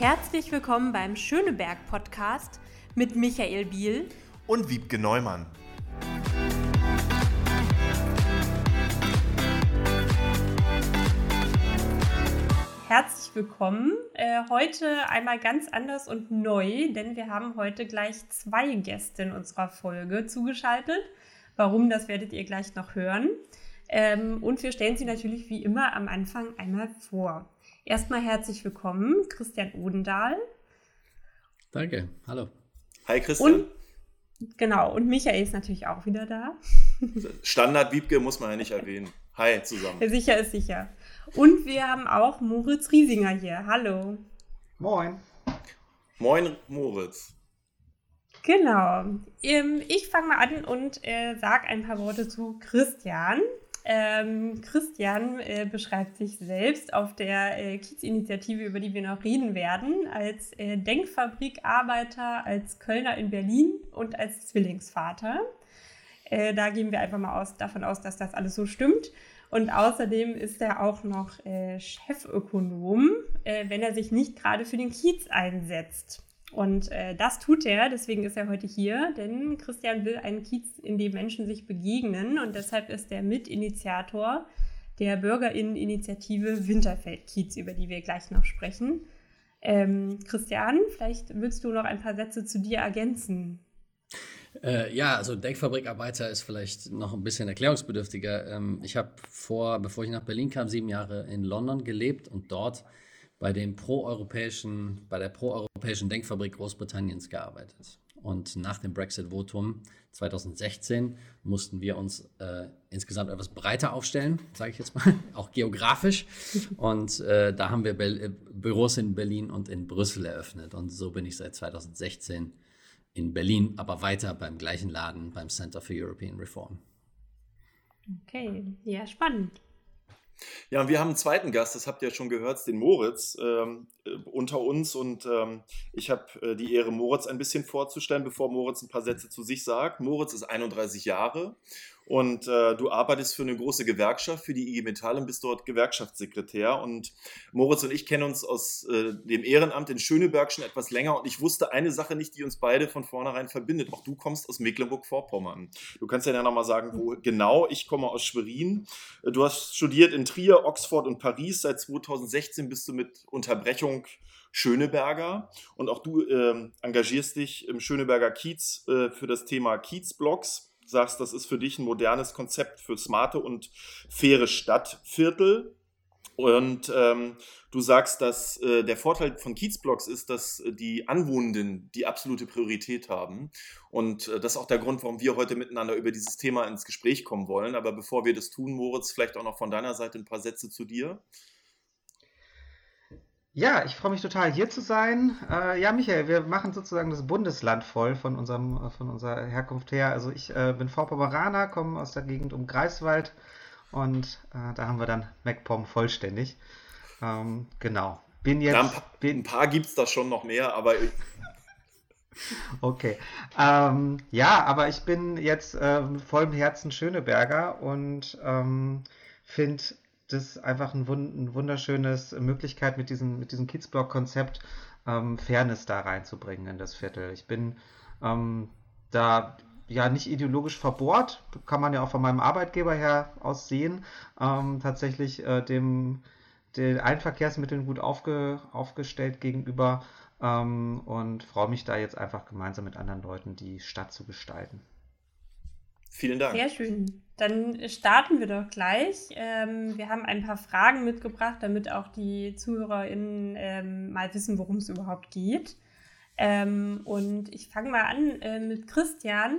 Herzlich willkommen beim Schöneberg Podcast mit Michael Biel und Wiebke Neumann. Herzlich willkommen. Äh, heute einmal ganz anders und neu, denn wir haben heute gleich zwei Gäste in unserer Folge zugeschaltet. Warum, das werdet ihr gleich noch hören. Ähm, und wir stellen sie natürlich wie immer am Anfang einmal vor. Erstmal herzlich willkommen, Christian Odendahl. Danke, hallo. Hi Christian. Und, genau, und Michael ist natürlich auch wieder da. Standard Wiebke muss man ja nicht erwähnen. Hi zusammen. Sicher ist sicher. Und wir haben auch Moritz Riesinger hier. Hallo. Moin. Moin Moritz. Genau. Ähm, ich fange mal an und äh, sage ein paar Worte zu Christian. Ähm, Christian äh, beschreibt sich selbst auf der äh, Kiez-Initiative, über die wir noch reden werden, als äh, Denkfabrikarbeiter, als Kölner in Berlin und als Zwillingsvater. Äh, da gehen wir einfach mal aus, davon aus, dass das alles so stimmt. Und außerdem ist er auch noch äh, Chefökonom, äh, wenn er sich nicht gerade für den Kiez einsetzt. Und äh, das tut er, deswegen ist er heute hier, denn Christian will einen Kiez, in dem Menschen sich begegnen und deshalb ist er Mitinitiator der Bürgerinneninitiative Winterfeld-Kiez, über die wir gleich noch sprechen. Ähm, Christian, vielleicht willst du noch ein paar Sätze zu dir ergänzen. Äh, ja, also Denkfabrikarbeiter ist vielleicht noch ein bisschen erklärungsbedürftiger. Ähm, ich habe vor, bevor ich nach Berlin kam, sieben Jahre in London gelebt und dort bei, dem proeuropäischen, bei der proeuropäischen Denkfabrik Großbritanniens gearbeitet. Und nach dem Brexit-Votum 2016 mussten wir uns äh, insgesamt etwas breiter aufstellen, sage ich jetzt mal, auch geografisch. Und äh, da haben wir Be äh, Büros in Berlin und in Brüssel eröffnet. Und so bin ich seit 2016 in Berlin, aber weiter beim gleichen Laden, beim Center for European Reform. Okay, ja, spannend. Ja, und wir haben einen zweiten Gast, das habt ihr ja schon gehört, den Moritz ähm, äh, unter uns. Und ähm, ich habe äh, die Ehre, Moritz ein bisschen vorzustellen, bevor Moritz ein paar Sätze zu sich sagt. Moritz ist 31 Jahre und äh, du arbeitest für eine große Gewerkschaft, für die IG Metall und bist dort Gewerkschaftssekretär. Und Moritz und ich kennen uns aus äh, dem Ehrenamt in Schöneberg schon etwas länger. Und ich wusste eine Sache nicht, die uns beide von vornherein verbindet. Auch du kommst aus Mecklenburg-Vorpommern. Du kannst ja nochmal sagen, wo genau. Ich komme aus Schwerin. Du hast studiert in Trier, Oxford und Paris. Seit 2016 bist du mit Unterbrechung Schöneberger und auch du äh, engagierst dich im Schöneberger Kiez äh, für das Thema Kiezblocks sagst, das ist für dich ein modernes Konzept für smarte und faire Stadtviertel. Und ähm, du sagst, dass äh, der Vorteil von Kiezblocks ist, dass die Anwohnenden die absolute Priorität haben. Und äh, das ist auch der Grund, warum wir heute miteinander über dieses Thema ins Gespräch kommen wollen. Aber bevor wir das tun, Moritz, vielleicht auch noch von deiner Seite ein paar Sätze zu dir. Ja, ich freue mich total hier zu sein. Äh, ja, Michael, wir machen sozusagen das Bundesland voll von, unserem, äh, von unserer Herkunft her. Also ich äh, bin Vorpommeraner, komme aus der Gegend um Greifswald und äh, da haben wir dann MacPom vollständig. Ähm, genau. Bin jetzt. Ja, ein, paar, bin, ein paar gibt es da schon noch mehr, aber. okay. Ähm, ja, aber ich bin jetzt äh, mit vollem Herzen Schöneberger und ähm, finde das einfach ein, ein wunderschönes Möglichkeit mit diesem, mit diesem Kidsblock-Konzept ähm, Fairness da reinzubringen in das Viertel. Ich bin ähm, da ja nicht ideologisch verbohrt, kann man ja auch von meinem Arbeitgeber her aus sehen, ähm, tatsächlich äh, dem den Einverkehrsmitteln gut aufge, aufgestellt gegenüber ähm, und freue mich da jetzt einfach gemeinsam mit anderen Leuten die Stadt zu gestalten. Vielen Dank. Sehr schön. Dann starten wir doch gleich. Ähm, wir haben ein paar Fragen mitgebracht, damit auch die ZuhörerInnen ähm, mal wissen, worum es überhaupt geht. Ähm, und ich fange mal an äh, mit Christian.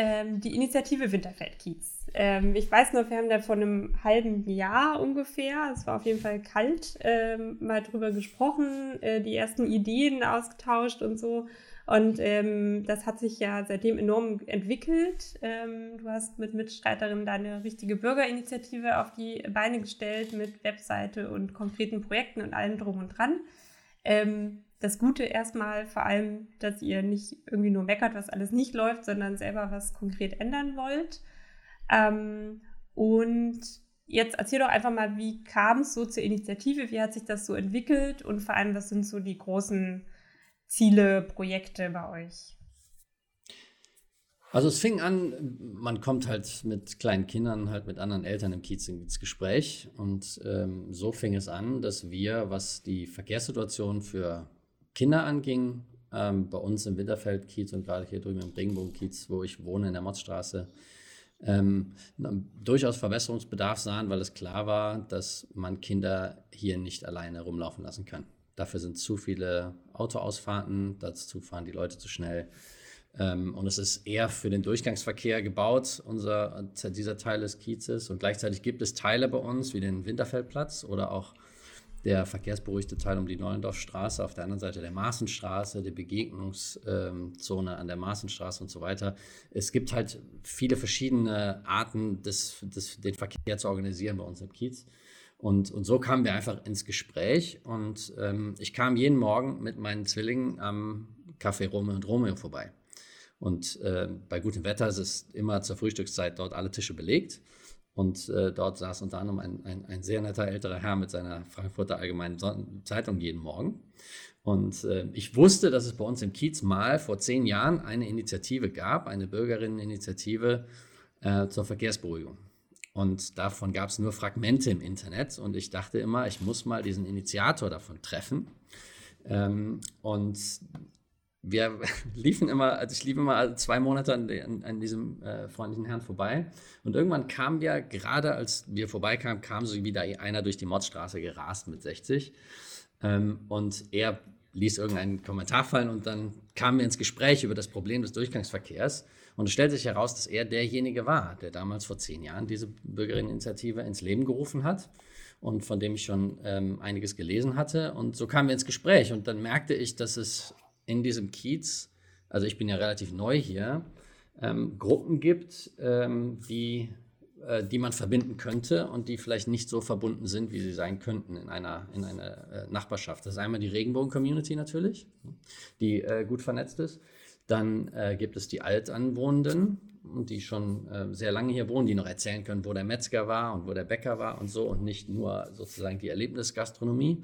Ähm, die Initiative Winterfeld-Kiez. Ähm, ich weiß noch, wir haben da vor einem halben Jahr ungefähr, es war auf jeden Fall kalt, ähm, mal drüber gesprochen, äh, die ersten Ideen ausgetauscht und so. Und ähm, das hat sich ja seitdem enorm entwickelt. Ähm, du hast mit Mitstreiterin deine richtige Bürgerinitiative auf die Beine gestellt mit Webseite und konkreten Projekten und allem drum und dran. Ähm, das Gute erstmal vor allem, dass ihr nicht irgendwie nur meckert, was alles nicht läuft, sondern selber was konkret ändern wollt. Ähm, und jetzt erzähl doch einfach mal, wie kam es so zur Initiative, wie hat sich das so entwickelt und vor allem, was sind so die großen Ziele, Projekte bei euch? Also es fing an, man kommt halt mit kleinen Kindern, halt mit anderen Eltern im Kiez ins Gespräch. Und ähm, so fing es an, dass wir, was die Verkehrssituation für Kinder anging, ähm, bei uns im Winterfeld-Kiez und gerade hier drüben im Regenbogen-Kiez, wo ich wohne in der Motzstraße, ähm, durchaus Verbesserungsbedarf sahen, weil es klar war, dass man Kinder hier nicht alleine rumlaufen lassen kann. Dafür sind zu viele Autoausfahrten, dazu fahren die Leute zu schnell. Ähm, und es ist eher für den Durchgangsverkehr gebaut, unser, dieser Teil des Kiezes. Und gleichzeitig gibt es Teile bei uns, wie den Winterfeldplatz oder auch der verkehrsberuhigte Teil um die Neulendorfstraße, auf der anderen Seite der Maßenstraße, die Begegnungszone an der Maßenstraße und so weiter. Es gibt halt viele verschiedene Arten, des, des, den Verkehr zu organisieren bei uns im Kiez. Und, und so kamen wir einfach ins Gespräch und ähm, ich kam jeden Morgen mit meinen Zwillingen am Café Romeo und Romeo vorbei. Und äh, bei gutem Wetter ist es immer zur Frühstückszeit dort alle Tische belegt. Und äh, dort saß unter anderem ein, ein, ein, sehr netter älterer Herr mit seiner Frankfurter Allgemeinen Zeitung jeden Morgen. Und äh, ich wusste, dass es bei uns im Kiez mal vor zehn Jahren eine Initiative gab, eine Bürgerinneninitiative äh, zur Verkehrsberuhigung. Und davon gab es nur Fragmente im Internet. Und ich dachte immer, ich muss mal diesen Initiator davon treffen. Ähm, und wir liefen immer, also ich lief immer zwei Monate an, an, an diesem äh, freundlichen Herrn vorbei. Und irgendwann kam wir, gerade als wir vorbeikamen, kam so wieder einer durch die Mordstraße gerast mit 60. Ähm, und er ließ irgendeinen Kommentar fallen und dann kamen wir ins Gespräch über das Problem des Durchgangsverkehrs. Und es stellte sich heraus, dass er derjenige war, der damals vor zehn Jahren diese Bürgerinneninitiative ins Leben gerufen hat und von dem ich schon ähm, einiges gelesen hatte. Und so kamen wir ins Gespräch und dann merkte ich, dass es in diesem Kiez, also ich bin ja relativ neu hier, ähm, Gruppen gibt, ähm, die, äh, die man verbinden könnte und die vielleicht nicht so verbunden sind, wie sie sein könnten in einer, in einer äh, Nachbarschaft. Das ist einmal die Regenbogen-Community natürlich, die äh, gut vernetzt ist. Dann äh, gibt es die Altanwohnenden, die schon äh, sehr lange hier wohnen, die noch erzählen können, wo der Metzger war und wo der Bäcker war und so und nicht nur sozusagen die Erlebnisgastronomie.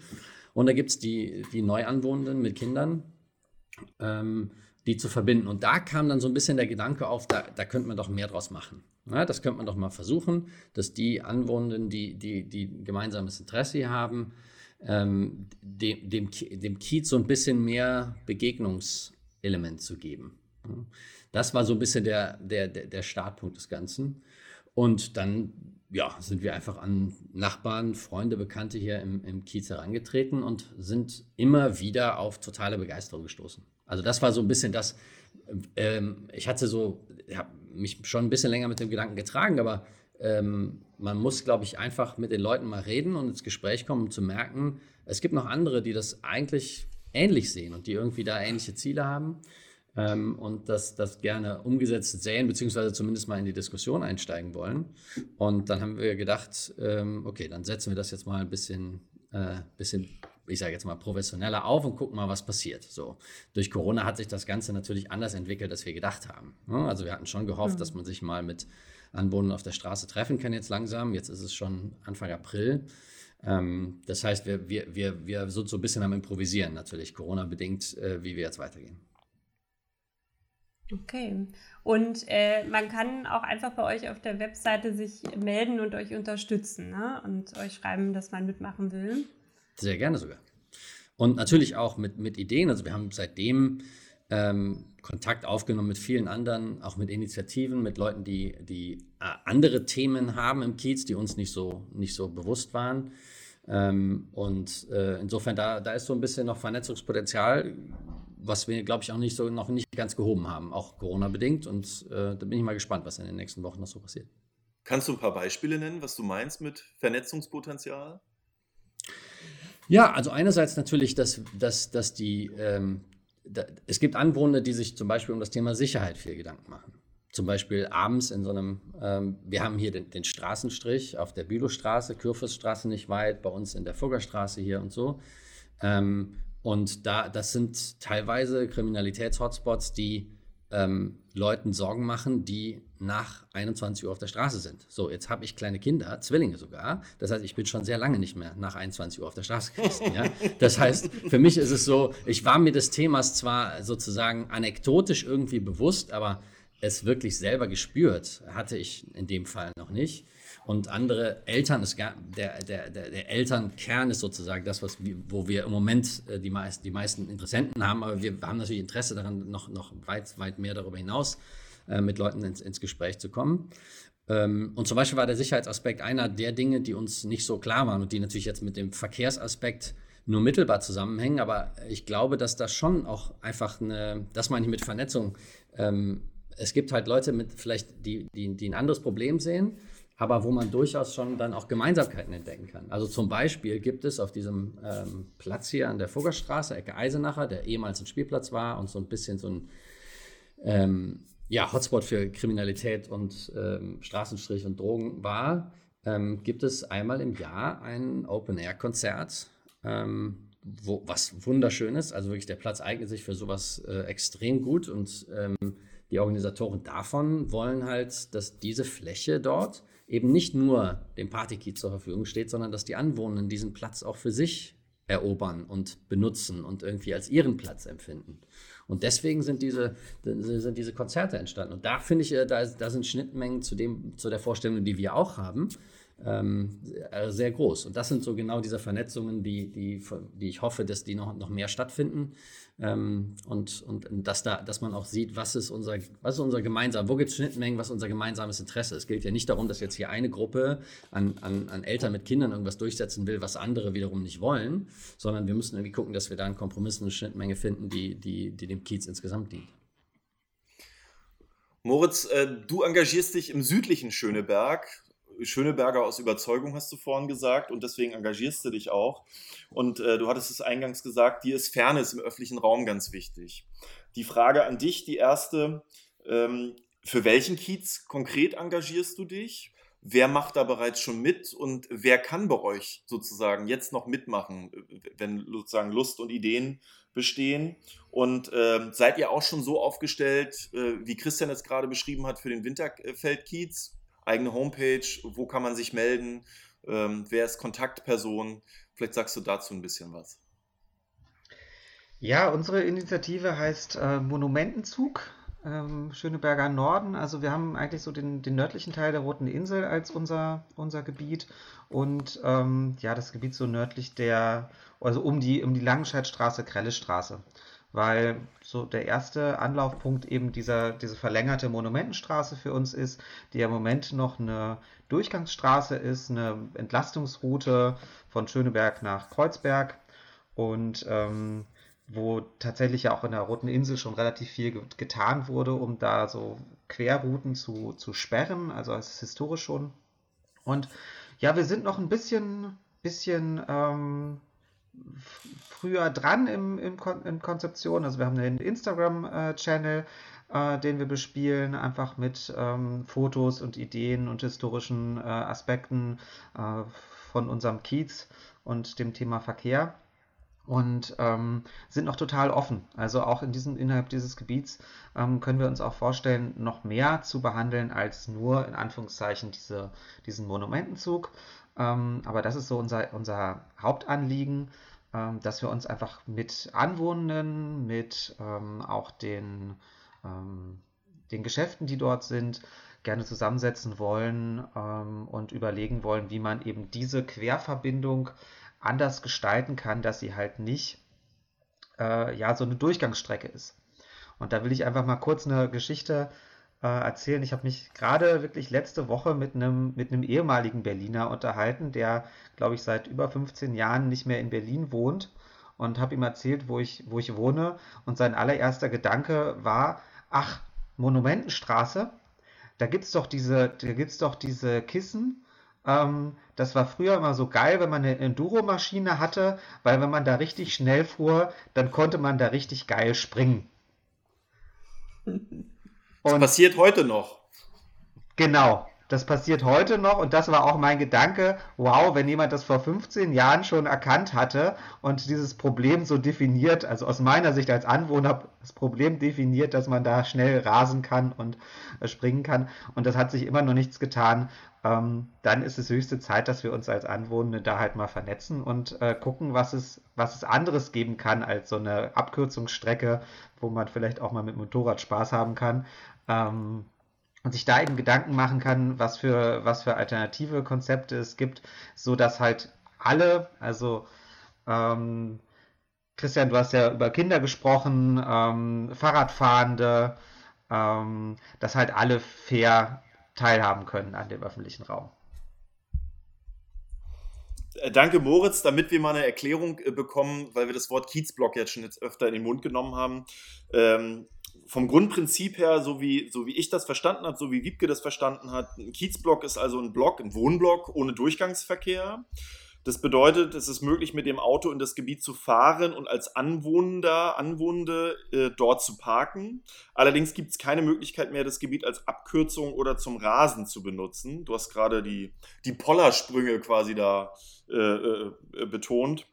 Und da gibt es die, die Neuanwohnenden mit Kindern, ähm, die zu verbinden. Und da kam dann so ein bisschen der Gedanke auf, da, da könnte man doch mehr draus machen. Ja, das könnte man doch mal versuchen, dass die Anwohnenden, die, die, die gemeinsames Interesse haben, ähm, dem, dem, dem Kiez so ein bisschen mehr Begegnungselement zu geben. Das war so ein bisschen der, der, der Startpunkt des Ganzen. Und dann ja, sind wir einfach an Nachbarn, Freunde, Bekannte hier im, im Kiez herangetreten und sind immer wieder auf totale Begeisterung gestoßen. Also das war so ein bisschen das, ähm, ich hatte so, habe mich schon ein bisschen länger mit dem Gedanken getragen, aber ähm, man muss, glaube ich, einfach mit den Leuten mal reden und ins Gespräch kommen, um zu merken, es gibt noch andere, die das eigentlich ähnlich sehen und die irgendwie da ähnliche Ziele haben ähm, und das, das gerne umgesetzt sehen, beziehungsweise zumindest mal in die Diskussion einsteigen wollen. Und dann haben wir gedacht, ähm, okay, dann setzen wir das jetzt mal ein bisschen, äh, bisschen ich sage jetzt mal, professioneller auf und gucken mal, was passiert. So. Durch Corona hat sich das Ganze natürlich anders entwickelt, als wir gedacht haben. Also wir hatten schon gehofft, mhm. dass man sich mal mit Anwohnern auf der Straße treffen kann jetzt langsam. Jetzt ist es schon Anfang April. Ähm, das heißt, wir, wir, wir, wir sind so ein bisschen am Improvisieren natürlich, Corona-bedingt, äh, wie wir jetzt weitergehen. Okay. Und äh, man kann auch einfach bei euch auf der Webseite sich melden und euch unterstützen ne? und euch schreiben, dass man mitmachen will. Sehr gerne sogar. Und natürlich auch mit, mit Ideen. Also wir haben seitdem ähm, Kontakt aufgenommen mit vielen anderen, auch mit Initiativen, mit Leuten, die, die äh, andere Themen haben im Kiez, die uns nicht so, nicht so bewusst waren. Ähm, und äh, insofern, da, da ist so ein bisschen noch Vernetzungspotenzial was wir, glaube ich, auch nicht so noch nicht ganz gehoben haben, auch Corona-bedingt. Und äh, da bin ich mal gespannt, was in den nächsten Wochen noch so passiert. Kannst du ein paar Beispiele nennen, was du meinst mit Vernetzungspotenzial? Ja, also einerseits natürlich, dass, dass, dass die, ähm, da, es gibt Anwohner, die sich zum Beispiel um das Thema Sicherheit viel Gedanken machen. Zum Beispiel abends in so einem, ähm, wir haben hier den, den, Straßenstrich auf der Bülowstraße, Kürfusstraße nicht weit, bei uns in der Fuggerstraße hier und so. Ähm, und da, das sind teilweise Kriminalitäts-Hotspots, die ähm, Leuten Sorgen machen, die nach 21 Uhr auf der Straße sind. So, jetzt habe ich kleine Kinder, Zwillinge sogar. Das heißt, ich bin schon sehr lange nicht mehr nach 21 Uhr auf der Straße gewesen. Ja? Das heißt, für mich ist es so, ich war mir des Themas zwar sozusagen anekdotisch irgendwie bewusst, aber es wirklich selber gespürt hatte ich in dem Fall noch nicht. Und andere Eltern, ist der, der, der, der Elternkern ist sozusagen das, was wir, wo wir im Moment äh, die, meisten, die meisten Interessenten haben, aber wir haben natürlich Interesse daran, noch, noch weit, weit mehr darüber hinaus äh, mit Leuten ins, ins Gespräch zu kommen. Ähm, und zum Beispiel war der Sicherheitsaspekt einer der Dinge, die uns nicht so klar waren und die natürlich jetzt mit dem Verkehrsaspekt nur mittelbar zusammenhängen. Aber ich glaube, dass das schon auch einfach eine, das meine ich mit Vernetzung. Ähm, es gibt halt Leute mit vielleicht, die, die, die ein anderes Problem sehen aber wo man durchaus schon dann auch Gemeinsamkeiten entdecken kann. Also zum Beispiel gibt es auf diesem ähm, Platz hier an der Fuggerstraße, Ecke Eisenacher, der ehemals ein Spielplatz war und so ein bisschen so ein ähm, ja, Hotspot für Kriminalität und ähm, Straßenstrich und Drogen war, ähm, gibt es einmal im Jahr ein Open-Air-Konzert, ähm, wo, was wunderschön ist. Also wirklich, der Platz eignet sich für sowas äh, extrem gut und ähm, die Organisatoren davon wollen halt, dass diese Fläche dort eben nicht nur dem Partykey zur Verfügung steht, sondern dass die Anwohner diesen Platz auch für sich erobern und benutzen und irgendwie als ihren Platz empfinden. Und deswegen sind diese, sind diese Konzerte entstanden. Und da finde ich, äh, da, da sind Schnittmengen zu, dem, zu der Vorstellung, die wir auch haben, ähm, äh, sehr groß. Und das sind so genau diese Vernetzungen, die, die, die ich hoffe, dass die noch, noch mehr stattfinden. Ähm, und, und dass, da, dass man auch sieht, was ist unser, was ist unser gemeinsam, wo gibt es Schnittmengen, was ist unser gemeinsames Interesse. Es gilt ja nicht darum, dass jetzt hier eine Gruppe an, an, an Eltern mit Kindern irgendwas durchsetzen will, was andere wiederum nicht wollen, sondern wir müssen irgendwie gucken, dass wir da einen Kompromiss, eine Schnittmenge finden, die, die, die dem Kiez insgesamt dient. Moritz, äh, du engagierst dich im südlichen Schöneberg Schöneberger aus Überzeugung, hast du vorhin gesagt, und deswegen engagierst du dich auch. Und äh, du hattest es eingangs gesagt, dir ist Fairness im öffentlichen Raum ganz wichtig. Die Frage an dich, die erste, ähm, für welchen Kiez konkret engagierst du dich? Wer macht da bereits schon mit und wer kann bei euch sozusagen jetzt noch mitmachen, wenn sozusagen Lust und Ideen bestehen? Und äh, seid ihr auch schon so aufgestellt, äh, wie Christian es gerade beschrieben hat, für den Winterfeldkiez? Eigene Homepage, wo kann man sich melden, ähm, wer ist Kontaktperson? Vielleicht sagst du dazu ein bisschen was. Ja, unsere Initiative heißt äh, Monumentenzug. Ähm, Schöneberger Norden. Also wir haben eigentlich so den, den, nördlichen Teil der Roten Insel als unser, unser Gebiet und ähm, ja, das Gebiet so nördlich der, also um die, um die Langenscheidstraße, Krellestraße weil so der erste Anlaufpunkt eben dieser, diese verlängerte Monumentenstraße für uns ist, die ja im Moment noch eine Durchgangsstraße ist, eine Entlastungsroute von Schöneberg nach Kreuzberg und ähm, wo tatsächlich ja auch in der Roten Insel schon relativ viel getan wurde, um da so Querrouten zu, zu sperren, also es ist historisch schon. Und ja, wir sind noch ein bisschen, bisschen ähm, früher dran im, im Kon in Konzeption. Also wir haben einen Instagram-Channel, äh, den wir bespielen, einfach mit ähm, Fotos und Ideen und historischen äh, Aspekten äh, von unserem Kiez und dem Thema Verkehr und ähm, sind noch total offen. Also auch in diesem, innerhalb dieses Gebiets ähm, können wir uns auch vorstellen, noch mehr zu behandeln als nur in Anführungszeichen diese, diesen Monumentenzug. Ähm, aber das ist so unser, unser Hauptanliegen, ähm, dass wir uns einfach mit Anwohnenden, mit ähm, auch den, den Geschäften, die dort sind, gerne zusammensetzen wollen und überlegen wollen, wie man eben diese Querverbindung anders gestalten kann, dass sie halt nicht äh, ja so eine Durchgangsstrecke ist. Und da will ich einfach mal kurz eine Geschichte äh, erzählen. Ich habe mich gerade wirklich letzte Woche mit einem mit einem ehemaligen Berliner unterhalten, der, glaube ich, seit über 15 Jahren nicht mehr in Berlin wohnt und habe ihm erzählt, wo ich, wo ich wohne. Und sein allererster Gedanke war, ach, Monumentenstraße, da gibt's doch diese, da gibt's doch diese Kissen. Ähm, das war früher immer so geil, wenn man eine Enduro-Maschine hatte, weil wenn man da richtig schnell fuhr, dann konnte man da richtig geil springen. Das passiert heute noch. Genau. das passiert heute noch und das war auch mein Gedanke, wow, wenn jemand das vor 15 Jahren schon erkannt hatte und dieses Problem so definiert, also aus meiner Sicht als Anwohner das Problem definiert, dass man da schnell rasen kann und äh, springen kann und das hat sich immer noch nichts getan, ähm, dann ist es höchste Zeit, dass wir uns als Anwohner da halt mal vernetzen und äh, gucken, was es, was es anderes geben kann als so eine Abkürzungsstrecke, wo man vielleicht auch mal mit Motorrad Spaß haben kann. Ähm, und sich da eben Gedanken machen kann, was für, was für alternative Konzepte es gibt, so dass halt alle, also ähm, Christian, du hast ja über Kinder gesprochen, ähm, Fahrradfahrende, ähm, dass halt alle fair teilhaben können an dem öffentlichen Raum. Äh, danke, Moritz. Damit wir mal eine Erklärung äh, bekommen, weil wir das Wort Kiezblock jetzt schon jetzt öfter in den Mund genommen haben. Ähm, vom Grundprinzip her, so wie, so wie ich das verstanden habe, so wie Wiebke das verstanden hat, ein Kiezblock ist also ein Block, ein Wohnblock ohne Durchgangsverkehr. Das bedeutet, es ist möglich, mit dem Auto in das Gebiet zu fahren und als Anwohner, Anwohnende äh, dort zu parken. Allerdings gibt es keine Möglichkeit mehr, das Gebiet als Abkürzung oder zum Rasen zu benutzen. Du hast gerade die, die Pollersprünge quasi da äh, äh, betont.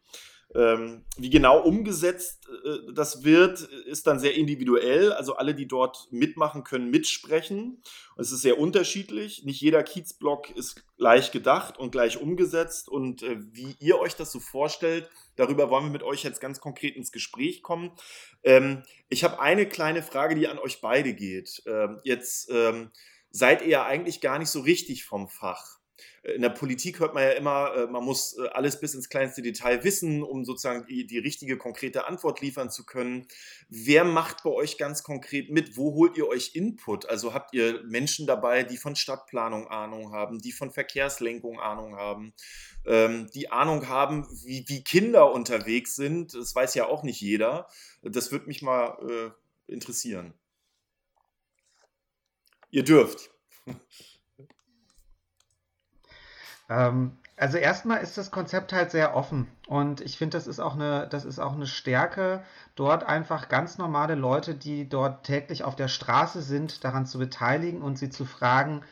Ähm, wie genau umgesetzt äh, das wird, ist dann sehr individuell. Also alle, die dort mitmachen, können mitsprechen. Es ist sehr unterschiedlich. Nicht jeder Kiezblock ist gleich gedacht und gleich umgesetzt. Und äh, wie ihr euch das so vorstellt, darüber wollen wir mit euch jetzt ganz konkret ins Gespräch kommen. Ähm, ich habe eine kleine Frage, die an euch beide geht. Ähm, jetzt ähm, seid ihr ja eigentlich gar nicht so richtig vom Fach. Äh, in der Politik hört man ja immer, äh, man muss äh, alles bis ins kleinste Detail wissen, um sozusagen die, die, richtige, konkrete Antwort liefern zu können. Wer macht bei euch ganz konkret mit? Wo holt ihr euch Input? Also habt ihr Menschen dabei, die von Stadtplanung Ahnung haben, die von Verkehrslenkung Ahnung haben, ähm, die Ahnung haben, wie, wie, Kinder unterwegs sind? Das weiß ja auch nicht jeder. Das würde mich mal interessieren. Ihr dürft. Ähm, also erstmal ist das Konzept halt sehr offen und ich finde, das ist auch eine, das ist auch eine Stärke, dort einfach ganz normale Leute, die dort täglich auf der Straße sind, daran zu beteiligen und sie zu fragen,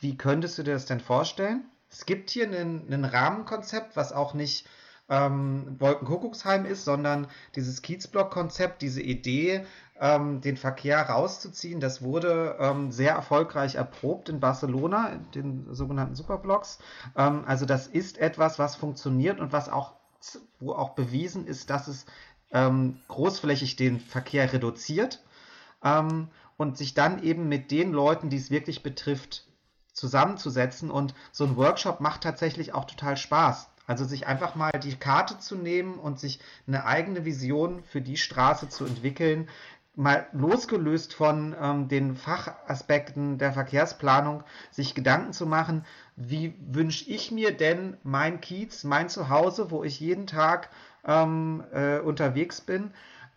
wie könntest du dir das denn vorstellen? Es gibt hier ein Rahmenkonzept, was auch nicht ähm, Wolkenkuckucksheim ist, sondern dieses Kiezblock-Konzept, diese Idee, ähm, den Verkehr rauszuziehen, das wurde ähm, sehr erfolgreich erprobt in Barcelona, in den sogenannten Superblocks. Ähm, also das ist etwas, was funktioniert und was auch, wo auch bewiesen ist, dass es ähm, großflächig den Verkehr reduziert ähm, und sich dann eben mit den Leuten, die es wirklich betrifft, zusammenzusetzen. Und so ein Workshop macht tatsächlich auch total Spaß. Also sich einfach mal die Karte zu nehmen und sich eine eigene Vision für die Straße zu entwickeln, mal losgelöst von ähm, den Fachaspekten der Verkehrsplanung, sich Gedanken zu machen, wie wünsche ich mir denn mein Kiez, mein Zuhause, wo ich jeden Tag ähm, äh, unterwegs bin,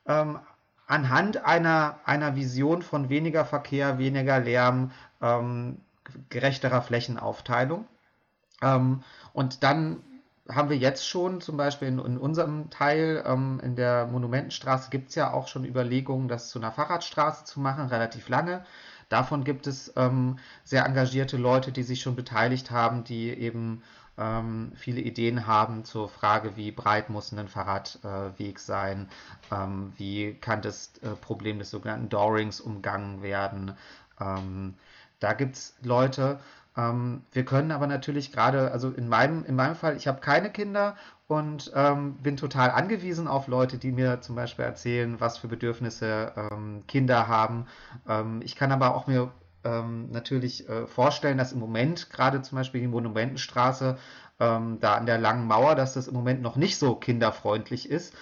ähm, anhand einer, einer Vision von weniger Verkehr, weniger Lärm, ähm, gerechterer Flächenaufteilung. Ähm, und dann haben wir jetzt schon zum Beispiel in, in unserem Teil ähm, in der Monumentenstraße gibt es ja auch schon Überlegungen, das zu einer Fahrradstraße zu machen, relativ lange. Davon gibt es ähm, sehr engagierte Leute, die sich schon beteiligt haben, die eben ähm, viele Ideen haben zur Frage, wie breit muss ein Fahrradweg äh, sein, ähm, wie kann das äh, Problem des sogenannten Dorings umgangen werden. Ähm, da gibt es Leute, ähm, wir können aber natürlich gerade, also in meinem, in meinem Fall, ich habe keine Kinder und ähm, bin total angewiesen auf Leute, die mir zum Beispiel erzählen, was für Bedürfnisse ähm, Kinder haben. Ähm, ich kann aber auch mir ähm, natürlich äh, vorstellen, dass im Moment gerade zum Beispiel die Monumentenstraße ähm, da an der langen Mauer, dass das im Moment noch nicht so kinderfreundlich ist.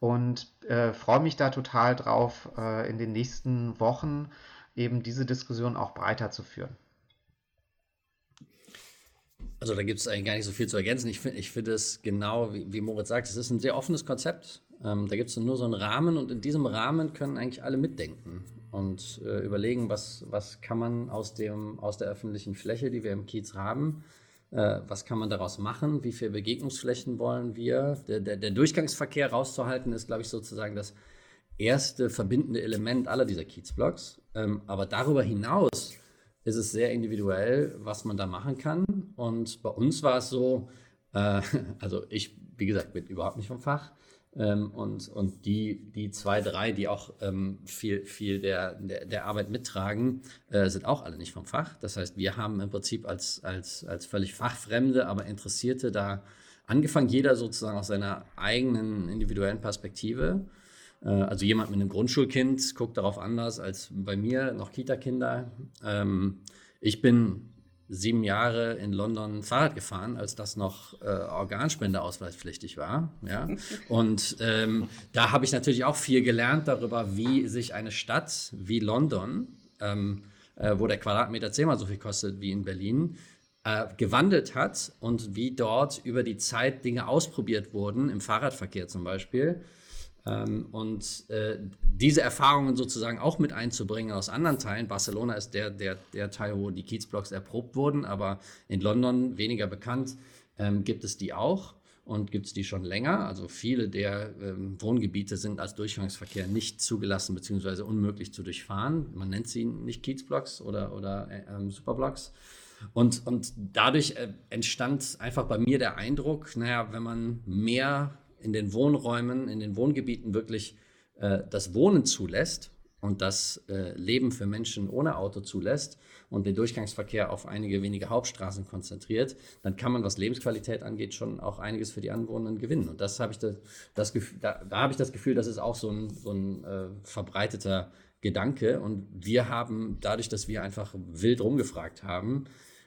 und äh, freue mich da total drauf, äh, in den nächsten Wochen eben diese Diskussion auch breiter zu führen. Also da gibt es eigentlich gar nicht so viel zu ergänzen. Ich finde ich find es genau, wie, wie, Moritz sagt, es ist ein sehr offenes Konzept. Ähm, da gibt es nur so einen Rahmen und in diesem Rahmen können eigentlich alle mitdenken und äh, überlegen, was, was kann man aus, dem, aus der öffentlichen Fläche, die wir im Kiez haben, äh, was kann man daraus machen, wie viele Begegnungsflächen wollen wir. Der, der, der Durchgangsverkehr rauszuhalten ist, glaube ich, sozusagen das erste verbindende Element aller dieser Kiezblocks. Ähm, aber darüber hinaus ist es sehr individuell, was man da machen kann. Und bei uns war es so, äh, also ich, wie gesagt, bin überhaupt nicht vom Fach. Ähm, und und die, die zwei, drei, die auch ähm, viel, viel der, der, der Arbeit mittragen, äh, sind auch alle nicht vom Fach. Das heißt, wir haben im Prinzip als, als, als völlig Fachfremde, aber Interessierte da angefangen, jeder sozusagen aus seiner eigenen individuellen Perspektive. Äh, also jemand mit einem Grundschulkind guckt darauf anders als bei mir, noch Kita-Kinder. Ähm, ich bin sieben Jahre in London Fahrrad gefahren, als das noch äh, Organspendeausweispflichtig war. Ja? Und ähm, da habe ich natürlich auch viel gelernt darüber, wie sich eine Stadt wie London, ähm, äh, wo der Quadratmeter zehnmal so viel kostet wie in Berlin, äh, gewandelt hat und wie dort über die Zeit Dinge ausprobiert wurden, im Fahrradverkehr zum Beispiel ähm, und äh, diese Erfahrungen sozusagen auch mit einzubringen aus anderen Teilen. Barcelona ist der, der, der Teil, wo die Kiezblocks erprobt wurden, aber in London weniger bekannt ähm, gibt es die auch und gibt es die schon länger. Also viele der ähm, Wohngebiete sind als Durchgangsverkehr nicht zugelassen bzw. unmöglich zu durchfahren. Man nennt sie nicht Kiezblocks oder, oder äh, ähm, Superblocks. Und, und dadurch äh, entstand einfach bei mir der Eindruck, naja, wenn man mehr in den Wohnräumen, in den Wohngebieten wirklich äh, das Wohnen zulässt und das äh, Leben für Menschen ohne Auto zulässt und den Durchgangsverkehr auf einige wenige Hauptstraßen konzentriert, dann kann man, was Lebensqualität angeht, schon auch einiges für die Anwohner gewinnen. Und das habe ich das, das da, da habe ich das Gefühl, das ist auch so ein, so ein äh, verbreiteter Gedanke. Und wir haben dadurch, dass wir einfach wild rumgefragt haben,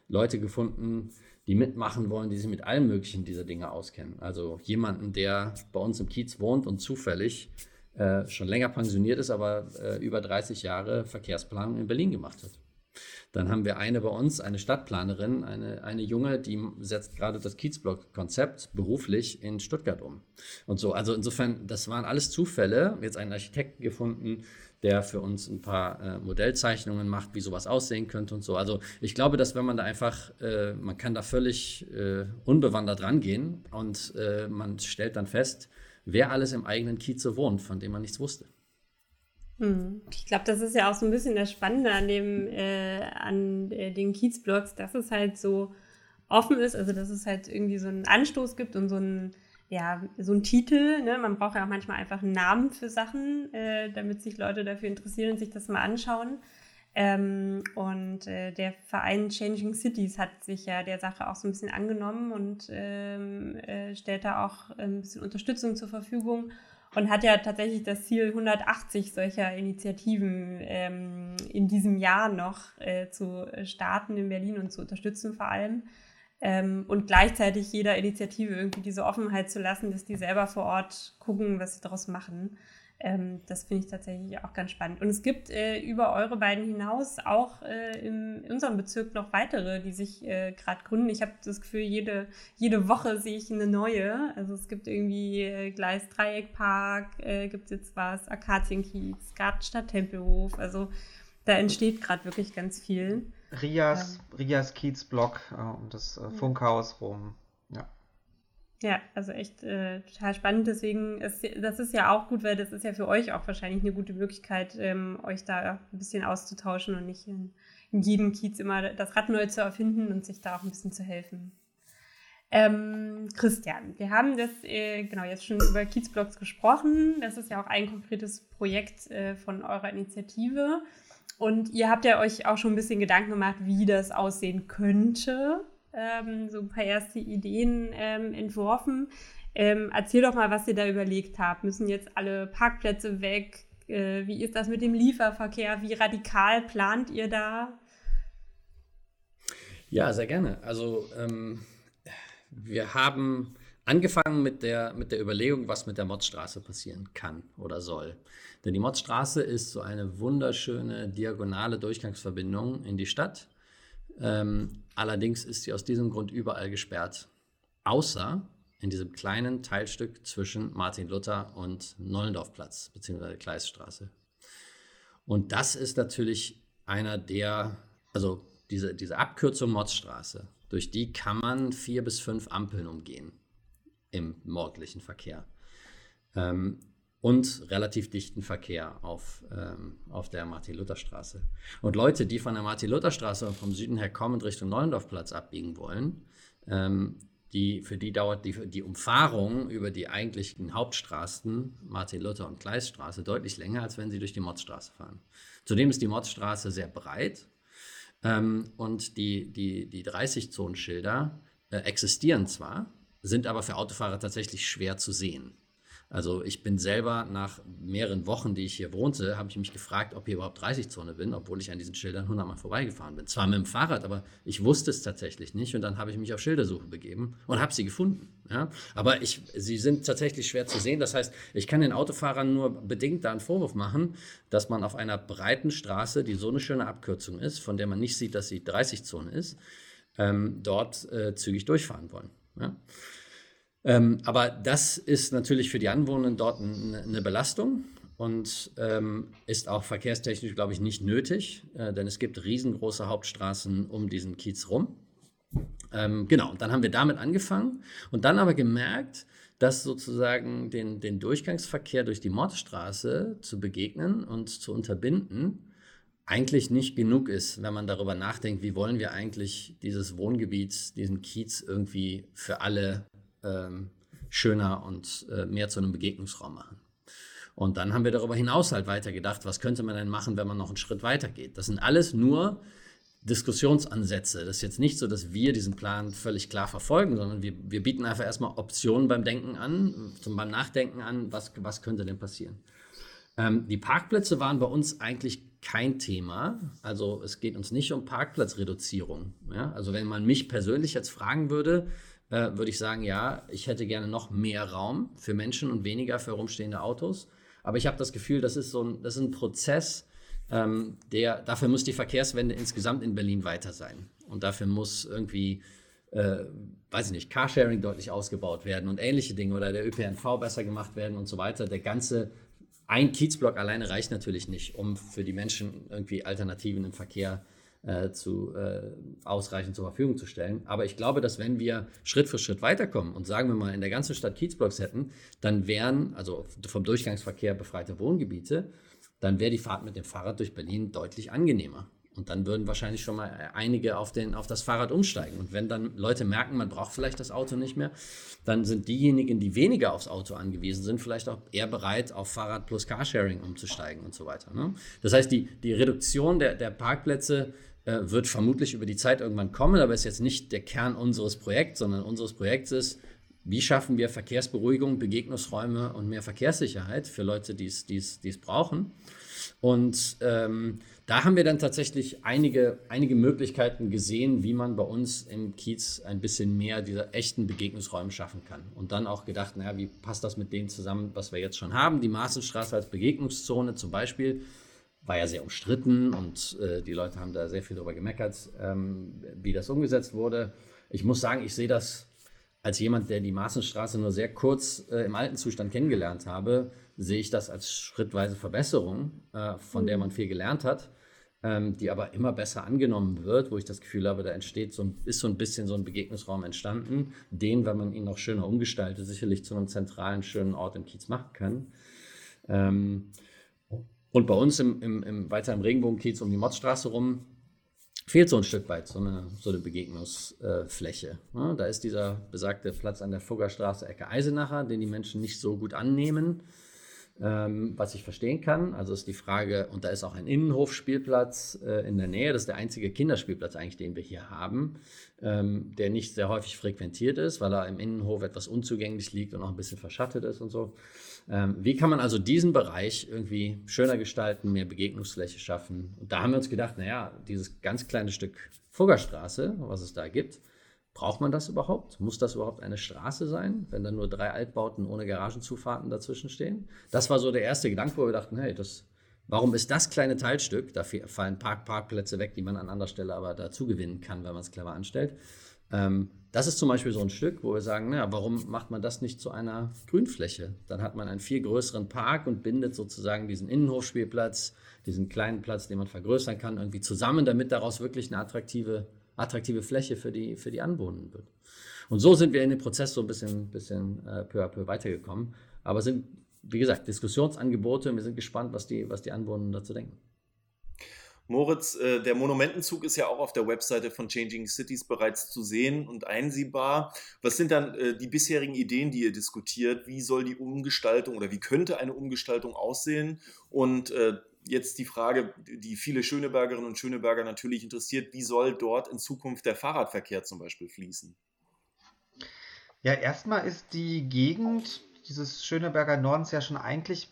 Leute gefunden, die mitmachen wollen, die sich mit allen möglichen dieser Dinge auskennen. Also jemanden, der bei uns im Kiez wohnt und zufällig äh, schon länger pensioniert ist, aber äh, über 30 Jahre Verkehrsplanung in Berlin gemacht hat. Dann haben wir eine bei uns, eine Stadtplanerin, eine, eine junge, die setzt gerade das Kiezblock-Konzept beruflich in Stuttgart um. Und so, also insofern, das waren alles Zufälle. Jetzt einen Architekten gefunden, der für uns ein paar äh, Modellzeichnungen macht, wie sowas aussehen könnte und so. Also ich glaube, dass wenn man da einfach, äh, man kann da völlig äh, unbewandert rangehen und äh, man stellt dann fest, wer alles im eigenen Kieze wohnt, von dem man nichts wusste. Hm. Ich glaube, das ist ja auch so ein bisschen das Spannende an, dem, äh, an äh, den Kiezblocks, dass es halt so offen ist, also dass es halt irgendwie so einen Anstoß gibt und so ein ja, so ein Titel, ne? man braucht ja auch manchmal einfach einen Namen für Sachen, äh, damit sich Leute dafür interessieren und sich das mal anschauen. Ähm, und äh, der Verein Changing Cities hat sich ja der Sache auch so ein bisschen angenommen und ähm, äh, stellt da auch ein bisschen Unterstützung zur Verfügung und hat ja tatsächlich das Ziel, 180 solcher Initiativen ähm, in diesem Jahr noch äh, zu starten in Berlin und zu unterstützen vor allem ähm, und gleichzeitig jeder Initiative irgendwie diese Offenheit zu lassen, dass die selber vor Ort gucken, was sie daraus machen. Ähm, das finde ich tatsächlich auch ganz spannend. Und es gibt äh, über eure beiden hinaus auch äh, in unserem Bezirk noch weitere, die sich äh, gerade gründen. Ich habe das Gefühl, jede, jede Woche sehe ich eine neue. Also es gibt irgendwie äh, Gleis Dreieckpark, äh, gibt es jetzt was, Akazienkiez, Gartenstadt Tempelhof. Also da entsteht gerade wirklich ganz viel. Rias, ja. Rias Kiezblock äh, um das äh, Funkhaus rum. Ja. Ja, also echt äh, total spannend. Deswegen ist das ist ja auch gut, weil das ist ja für euch auch wahrscheinlich eine gute Möglichkeit, ähm, euch da ein bisschen auszutauschen und nicht in, in, jedem Kiez immer das Rad neu zu erfinden und sich da auch ein bisschen zu helfen. Ähm, Christian, wir haben das äh, genau jetzt schon über Kiezblocks gesprochen. Das ist ja auch ein konkretes Projekt äh, von eurer Initiative. Und ihr habt ja euch auch schon ein bisschen Gedanken gemacht, wie das aussehen könnte. Ähm, so ein paar erste Ideen ähm, entworfen. Ähm, erzähl doch mal, was ihr da überlegt habt. Müssen jetzt alle Parkplätze weg? Äh, wie ist das mit dem Lieferverkehr? Wie radikal plant ihr da? Ja, sehr gerne. Also ähm, wir haben angefangen mit der, mit der Überlegung, was mit der Motzstraße passieren kann oder soll. Denn die Motzstraße ist so eine wunderschöne diagonale Durchgangsverbindung in die Stadt. Ähm, allerdings ist sie aus diesem Grund überall gesperrt, außer in diesem kleinen Teilstück zwischen Martin Luther und Nollendorfplatz bzw. Gleisstraße. Und das ist natürlich einer der, also diese, diese Abkürzung Motzstraße, durch die kann man vier bis fünf Ampeln umgehen im morgendlichen Verkehr. Ähm, und relativ dichten Verkehr auf, ähm, auf der Martin-Luther-Straße. Und Leute, die von der Martin-Luther-Straße und vom Süden her kommend Richtung Neuendorfplatz abbiegen wollen, ähm, die, für die dauert die, die Umfahrung über die eigentlichen Hauptstraßen, Martin-Luther und Gleisstraße, deutlich länger, als wenn sie durch die Motzstraße fahren. Zudem ist die Motzstraße sehr breit ähm, und die, die, die 30-Zonen-Schilder äh, existieren zwar, sind aber für Autofahrer tatsächlich schwer zu sehen. Also ich bin selber nach mehreren Wochen, die ich hier wohnte, habe ich mich gefragt, ob hier überhaupt 30-Zone bin, obwohl ich an diesen Schildern 100 Mal vorbeigefahren bin. Zwar mit dem Fahrrad, aber ich wusste es tatsächlich nicht und dann habe ich mich auf Schildersuche begeben und habe sie gefunden. Ja? Aber ich, sie sind tatsächlich schwer zu sehen. Das heißt, ich kann den Autofahrern nur bedingt da einen Vorwurf machen, dass man auf einer breiten Straße, die so eine schöne Abkürzung ist, von der man nicht sieht, dass sie 30-Zone ist, ähm, dort äh, zügig durchfahren wollen. Ja? Ähm, aber das ist natürlich für die Anwohner dort eine Belastung und ähm, ist auch verkehrstechnisch, glaube ich, nicht nötig, äh, denn es gibt riesengroße Hauptstraßen um diesen Kiez rum. Ähm, genau, und dann haben wir damit angefangen und dann aber gemerkt, dass sozusagen den, den Durchgangsverkehr durch die Mordstraße zu begegnen und zu unterbinden eigentlich nicht genug ist, wenn man darüber nachdenkt, wie wollen wir eigentlich dieses Wohngebiet, diesen Kiez irgendwie für alle ähm, schöner und äh, mehr zu einem Begegnungsraum machen. Und dann haben wir darüber hinaus halt weiter gedacht, was könnte man denn machen, wenn man noch einen Schritt weiter geht. Das sind alles nur Diskussionsansätze. Das ist jetzt nicht so, dass wir diesen Plan völlig klar verfolgen, sondern wir, wir bieten einfach erstmal Optionen beim Denken an, zum, beim Nachdenken an, was, was könnte denn passieren. Ähm, die Parkplätze waren bei uns eigentlich kein Thema. Also es geht uns nicht um Parkplatzreduzierung. Ja? Also wenn man mich persönlich jetzt fragen würde, äh, würde ich sagen, ja, ich hätte gerne noch mehr Raum für Menschen und weniger für rumstehende Autos. Aber ich habe das Gefühl, das ist so ein, das ist ein Prozess, ähm, der, dafür muss die Verkehrswende insgesamt in Berlin weiter sein. Und dafür muss irgendwie, äh, weiß ich nicht, Carsharing deutlich ausgebaut werden und ähnliche Dinge oder der ÖPNV besser gemacht werden und so weiter. Der ganze, ein Kiezblock alleine reicht natürlich nicht, um für die Menschen irgendwie Alternativen im Verkehr äh, zu, äh, ausreichend zur Verfügung zu stellen. Aber ich glaube, dass wenn wir Schritt für Schritt weiterkommen und sagen wir mal in der ganzen Stadt Kiezblocks hätten, dann wären, also vom Durchgangsverkehr befreite Wohngebiete, dann wäre die Fahrt mit dem Fahrrad durch Berlin deutlich angenehmer. Und dann würden wahrscheinlich schon mal einige auf, den, auf das Fahrrad umsteigen. Und wenn dann Leute merken, man braucht vielleicht das Auto nicht mehr, dann sind diejenigen, die weniger aufs Auto angewiesen sind, vielleicht auch eher bereit, auf Fahrrad plus Carsharing umzusteigen und so weiter. Ne? Das heißt, die, die Reduktion der, der Parkplätze äh, wird vermutlich über die Zeit irgendwann kommen, aber ist jetzt nicht der Kern unseres Projekts, sondern unseres Projekts ist, wie schaffen wir Verkehrsberuhigung, Begegnungsräume und mehr Verkehrssicherheit für Leute, die es brauchen. Und ähm, da haben wir dann tatsächlich einige, einige Möglichkeiten gesehen, wie man bei uns im Kiez ein bisschen mehr dieser echten Begegnungsräume schaffen kann. Und dann auch gedacht, naja, wie passt das mit dem zusammen, was wir jetzt schon haben? Die Maßenstraße als Begegnungszone zum Beispiel war ja sehr umstritten und äh, die Leute haben da sehr viel darüber gemeckert, ähm, wie das umgesetzt wurde. Ich muss sagen, ich sehe das als jemand, der die Maßenstraße nur sehr kurz äh, im alten Zustand kennengelernt habe, sehe ich das als schrittweise Verbesserung, äh, von mhm. der man viel gelernt hat, ähm, die aber immer besser angenommen wird, wo ich das Gefühl habe, da entsteht so ein, ist so ein bisschen so ein Begegnungsraum entstanden, den, wenn man ihn noch schöner umgestaltet, sicherlich zu einem zentralen, schönen Ort im Kiez machen kann. Ähm, und bei uns im, im, im weiter im Regenbogenkiez um die Motzstraße rum fehlt so ein Stück weit so eine, so eine Begegnungsfläche. Ja, da ist dieser besagte Platz an der Fuggerstraße, Ecke Eisenacher, den die Menschen nicht so gut annehmen, ähm, was ich verstehen kann. Also ist die Frage, und da ist auch ein Innenhofspielplatz äh, in der Nähe, das ist der einzige Kinderspielplatz eigentlich, den wir hier haben, ähm, der nicht sehr häufig frequentiert ist, weil er im Innenhof etwas unzugänglich liegt und auch ein bisschen verschattet ist und so. Ähm, wie kann man also diesen Bereich irgendwie schöner gestalten, mehr Begegnungsfläche schaffen? Und da haben wir uns gedacht, naja, dieses ganz kleine Stück Fuggerstraße, was es da gibt, braucht man das überhaupt? Muss das überhaupt eine Straße sein, wenn da nur drei Altbauten ohne Garagenzufahrten dazwischen stehen? Das war so der erste Gedanke, wo wir dachten, hey, das, warum ist das kleine Teilstück, da fallen Park Parkplätze weg, die man an anderer Stelle aber dazu gewinnen kann, wenn man es clever anstellt, ähm, das ist zum Beispiel so ein Stück, wo wir sagen, naja, warum macht man das nicht zu einer Grünfläche? Dann hat man einen viel größeren Park und bindet sozusagen diesen Innenhofspielplatz, diesen kleinen Platz, den man vergrößern kann, irgendwie zusammen, damit daraus wirklich eine attraktive, attraktive Fläche für die, für die Anwohner wird. Und so sind wir in dem Prozess so ein bisschen, bisschen äh, peu à peu weitergekommen, aber sind wie gesagt, Diskussionsangebote. Wir sind gespannt, was die, was die Anwohner dazu denken. Moritz, äh, der Monumentenzug ist ja auch auf der Webseite von Changing Cities bereits zu sehen und einsehbar. Was sind dann äh, die bisherigen Ideen, die ihr diskutiert? Wie soll die Umgestaltung oder wie könnte eine Umgestaltung aussehen? Und äh, jetzt die Frage, die viele Schönebergerinnen und Schöneberger natürlich interessiert, wie soll dort in Zukunft der Fahrradverkehr zum Beispiel fließen? Ja, erstmal ist die Gegend dieses Schöneberger Nordens ja schon eigentlich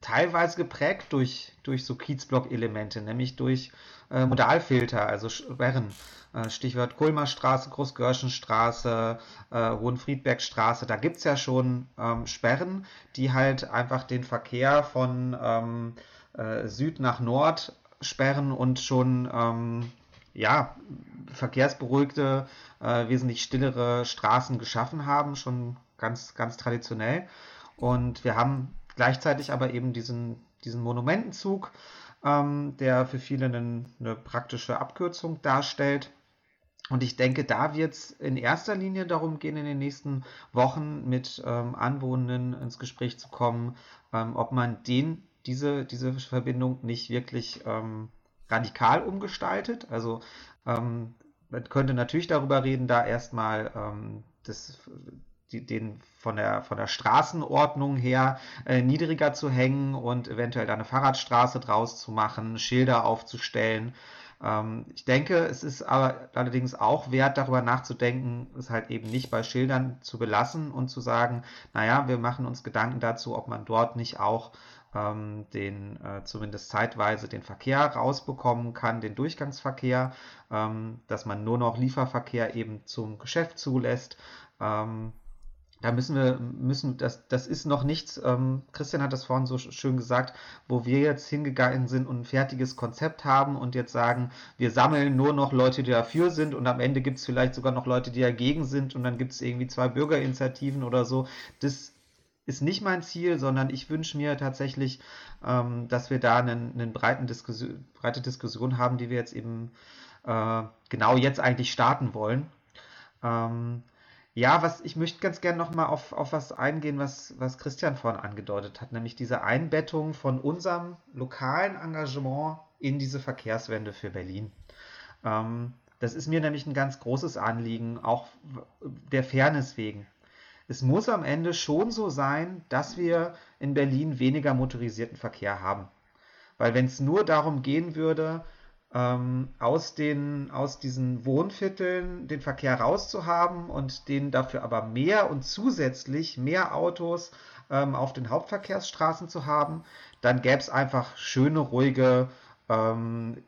teilweise geprägt durch, durch so Kiezblock-Elemente, nämlich durch äh, Modalfilter, also Sperren. Äh, Stichwort Kulmerstraße, Großgörschenstraße, äh, Hohenfriedbergstraße. Da gibt es ja schon ähm, Sperren, die halt einfach den Verkehr von ähm, äh, Süd nach Nord sperren und schon ähm, ja, verkehrsberuhigte, äh, wesentlich stillere Straßen geschaffen haben, schon ganz, ganz traditionell. Und wir haben Gleichzeitig aber eben diesen, diesen Monumentenzug, ähm, der für viele eine, eine praktische Abkürzung darstellt. Und ich denke, da wird es in erster Linie darum gehen, in den nächsten Wochen mit ähm, Anwohnenden ins Gespräch zu kommen, ähm, ob man den, diese, diese Verbindung nicht wirklich ähm, radikal umgestaltet. Also ähm, man könnte natürlich darüber reden, da erstmal ähm, das, die, den von der, von der Straßenordnung her äh, niedriger zu hängen und eventuell da eine Fahrradstraße draus zu machen, Schilder aufzustellen. Ähm, ich denke, es ist aber allerdings auch wert, darüber nachzudenken, es halt eben nicht bei Schildern zu belassen und zu sagen, naja, wir machen uns Gedanken dazu, ob man dort nicht auch ähm, den äh, zumindest zeitweise den Verkehr rausbekommen kann, den Durchgangsverkehr, ähm, dass man nur noch Lieferverkehr eben zum Geschäft zulässt. Ähm, da müssen wir, müssen, das, das ist noch nichts, ähm, Christian hat das vorhin so schön gesagt, wo wir jetzt hingegangen sind und ein fertiges Konzept haben und jetzt sagen, wir sammeln nur noch Leute, die dafür sind und am Ende gibt es vielleicht sogar noch Leute, die dagegen sind und dann gibt es irgendwie zwei Bürgerinitiativen oder so. Das ist nicht mein Ziel, sondern ich wünsche mir tatsächlich, ähm, dass wir da eine einen breiten breite Diskussion haben, die wir jetzt eben äh, genau jetzt eigentlich starten wollen. Ähm, ja, was ich möchte ganz gerne nochmal auf, auf was eingehen, was, was Christian vorhin angedeutet hat, nämlich diese Einbettung von unserem lokalen Engagement in diese Verkehrswende für Berlin. Ähm, das ist mir nämlich ein ganz großes Anliegen, auch der Fairness wegen. Es muss am Ende schon so sein, dass wir in Berlin weniger motorisierten Verkehr haben. Weil wenn es nur darum gehen würde, ähm, aus, den, aus diesen Wohnvierteln den Verkehr rauszuhaben und den dafür aber mehr und zusätzlich mehr Autos ähm, auf den Hauptverkehrsstraßen zu haben, dann gäbe es einfach schöne, ruhige ähm,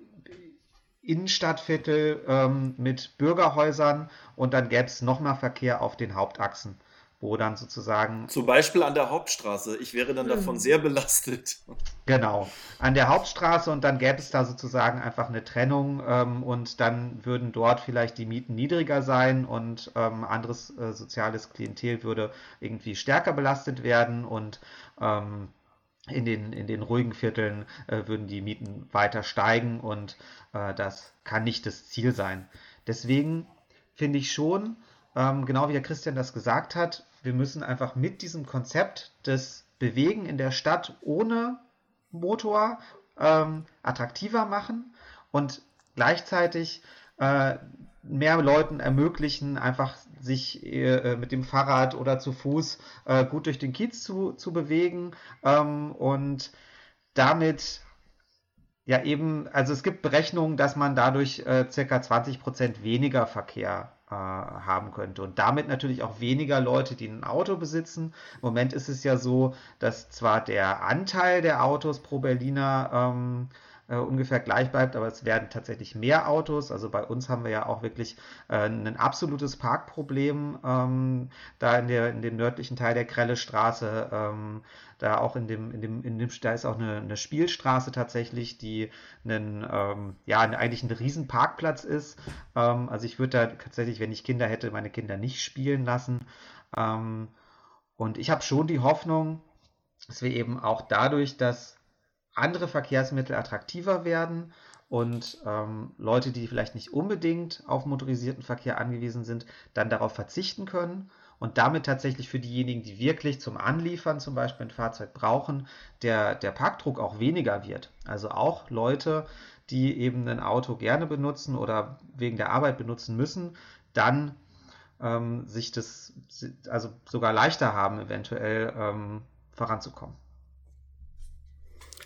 Innenstadtviertel ähm, mit Bürgerhäusern und dann gäbe es noch mehr Verkehr auf den Hauptachsen wo dann sozusagen. Zum Beispiel an der Hauptstraße. Ich wäre dann davon hm. sehr belastet. Genau, an der Hauptstraße und dann gäbe es da sozusagen einfach eine Trennung ähm, und dann würden dort vielleicht die Mieten niedriger sein und ähm, anderes äh, soziales Klientel würde irgendwie stärker belastet werden und ähm, in den, in den ruhigen Vierteln äh, würden die Mieten weiter steigen und äh, das kann nicht das Ziel sein. Deswegen finde ich schon, ähm, genau wie der Christian das gesagt hat, wir müssen einfach mit diesem Konzept des Bewegen in der Stadt ohne Motor ähm, attraktiver machen und gleichzeitig äh, mehr Leuten ermöglichen, einfach sich äh, mit dem Fahrrad oder zu Fuß äh, gut durch den Kiez zu, zu bewegen ähm, und damit ja eben, also es gibt Berechnungen, dass man dadurch äh, circa 20% weniger Verkehr äh, haben könnte. Und damit natürlich auch weniger Leute, die ein Auto besitzen. Im Moment ist es ja so, dass zwar der Anteil der Autos pro Berliner ähm, äh, ungefähr gleich bleibt, aber es werden tatsächlich mehr Autos. Also bei uns haben wir ja auch wirklich äh, ein absolutes Parkproblem ähm, da in, der, in dem nördlichen Teil der Krelle Straße. Ähm, da auch in dem, in dem, in dem, da ist auch eine, eine Spielstraße tatsächlich, die einen, ähm, ja, eigentlich ein riesen Parkplatz ist. Ähm, also ich würde da tatsächlich, wenn ich Kinder hätte, meine Kinder nicht spielen lassen. Ähm, und ich habe schon die Hoffnung, dass wir eben auch dadurch, dass andere Verkehrsmittel attraktiver werden und ähm, Leute, die vielleicht nicht unbedingt auf motorisierten Verkehr angewiesen sind, dann darauf verzichten können und damit tatsächlich für diejenigen, die wirklich zum Anliefern zum Beispiel ein Fahrzeug brauchen, der, der Parkdruck auch weniger wird. Also auch Leute, die eben ein Auto gerne benutzen oder wegen der Arbeit benutzen müssen, dann ähm, sich das also sogar leichter haben, eventuell ähm, voranzukommen.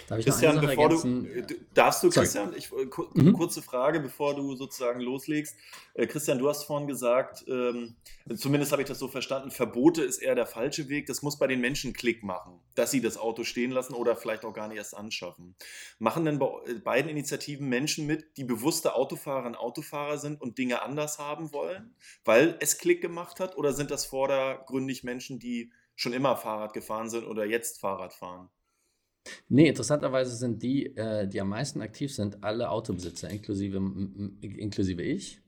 Darf ich Christian, bevor du, äh, darfst du, Sorry. Christian, ich, äh, kur mhm. kurze Frage, bevor du sozusagen loslegst. Äh, Christian, du hast vorhin gesagt, ähm, zumindest habe ich das so verstanden, Verbote ist eher der falsche Weg. Das muss bei den Menschen Klick machen, dass sie das Auto stehen lassen oder vielleicht auch gar nicht erst anschaffen. Machen denn bei äh, beiden Initiativen Menschen mit, die bewusste Autofahrerinnen und Autofahrer sind und Dinge anders haben wollen, weil es Klick gemacht hat? Oder sind das vordergründig Menschen, die schon immer Fahrrad gefahren sind oder jetzt Fahrrad fahren? Nee, interessanterweise sind die, äh, die am meisten aktiv sind, alle Autobesitzer, inklusive, inklusive ich.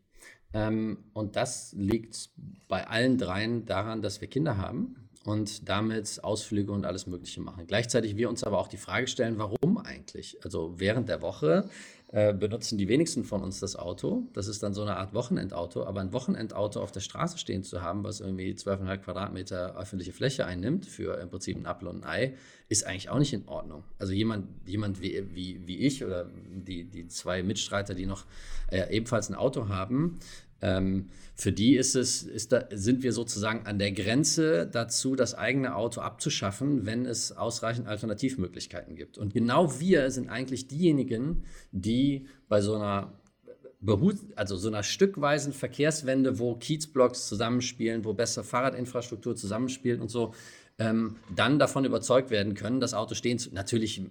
Ähm, und das liegt bei allen dreien daran, dass wir Kinder haben und damit Ausflüge und alles Mögliche machen. Gleichzeitig wir uns aber auch die Frage stellen, warum eigentlich? Also während der Woche äh, benutzen die wenigsten von uns das Auto. Das ist dann so eine Art Wochenendauto. Aber ein Wochenendauto auf der Straße stehen zu haben, was irgendwie 12,5 Quadratmeter öffentliche Fläche einnimmt, für im Prinzip ein Apfel und ein Ei, ist eigentlich auch nicht in Ordnung. Also jemand, jemand wie, wie, wie ich oder die, die zwei Mitstreiter, die noch äh, ebenfalls ein Auto haben, ähm, für die ist es, ist da, sind wir sozusagen an der Grenze dazu, das eigene Auto abzuschaffen, wenn es ausreichend Alternativmöglichkeiten gibt. Und genau wir sind eigentlich diejenigen, die bei so einer Behut, also so einer stückweisen Verkehrswende, wo Kiezblocks zusammenspielen, wo bessere Fahrradinfrastruktur zusammenspielt und so, ähm, dann davon überzeugt werden können, das Auto stehen zu. Natürlich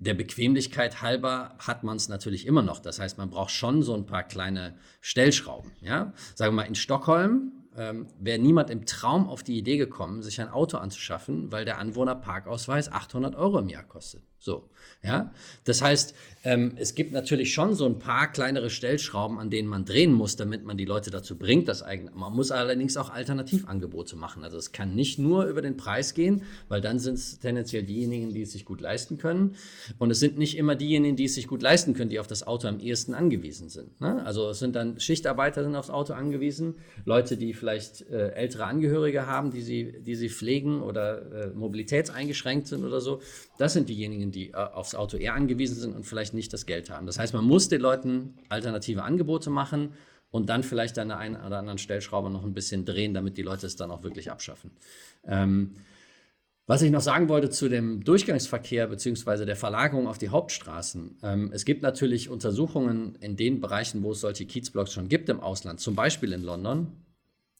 der Bequemlichkeit halber hat man es natürlich immer noch. Das heißt, man braucht schon so ein paar kleine Stellschrauben. Ja? Sagen wir mal, in Stockholm ähm, wäre niemand im Traum auf die Idee gekommen, sich ein Auto anzuschaffen, weil der Anwohnerparkausweis 800 Euro im Jahr kostet. So, ja. Das heißt, ähm, es gibt natürlich schon so ein paar kleinere Stellschrauben, an denen man drehen muss, damit man die Leute dazu bringt, das eigene. Man muss allerdings auch Alternativangebote machen. Also es kann nicht nur über den Preis gehen, weil dann sind es tendenziell diejenigen, die es sich gut leisten können. Und es sind nicht immer diejenigen, die es sich gut leisten können, die auf das Auto am ehesten angewiesen sind. Ne? Also es sind dann Schichtarbeiter sind aufs Auto angewiesen, Leute, die vielleicht äh, ältere Angehörige haben, die sie, die sie pflegen oder äh, mobilitätseingeschränkt sind oder so. Das sind diejenigen, die äh, aufs Auto eher angewiesen sind und vielleicht nicht das Geld haben. Das heißt, man muss den Leuten alternative Angebote machen und dann vielleicht an der einen oder anderen Stellschraube noch ein bisschen drehen, damit die Leute es dann auch wirklich abschaffen. Ähm, was ich noch sagen wollte zu dem Durchgangsverkehr bzw. der Verlagerung auf die Hauptstraßen. Ähm, es gibt natürlich Untersuchungen in den Bereichen, wo es solche Kiezblocks schon gibt im Ausland, zum Beispiel in London.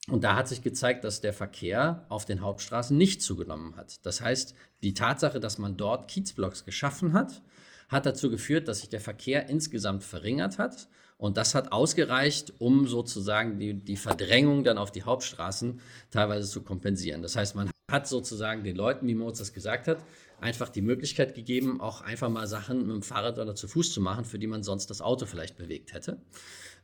Und da hat sich gezeigt, dass der Verkehr auf den Hauptstraßen nicht zugenommen hat. Das heißt, die Tatsache, dass man dort Kiezblocks geschaffen hat, hat dazu geführt, dass sich der Verkehr insgesamt verringert hat. Und das hat ausgereicht, um sozusagen die, die Verdrängung dann auf die Hauptstraßen teilweise zu kompensieren. Das heißt, man hat sozusagen den Leuten, wie Moritz das gesagt hat, einfach die Möglichkeit gegeben, auch einfach mal Sachen mit dem Fahrrad oder zu Fuß zu machen, für die man sonst das Auto vielleicht bewegt hätte.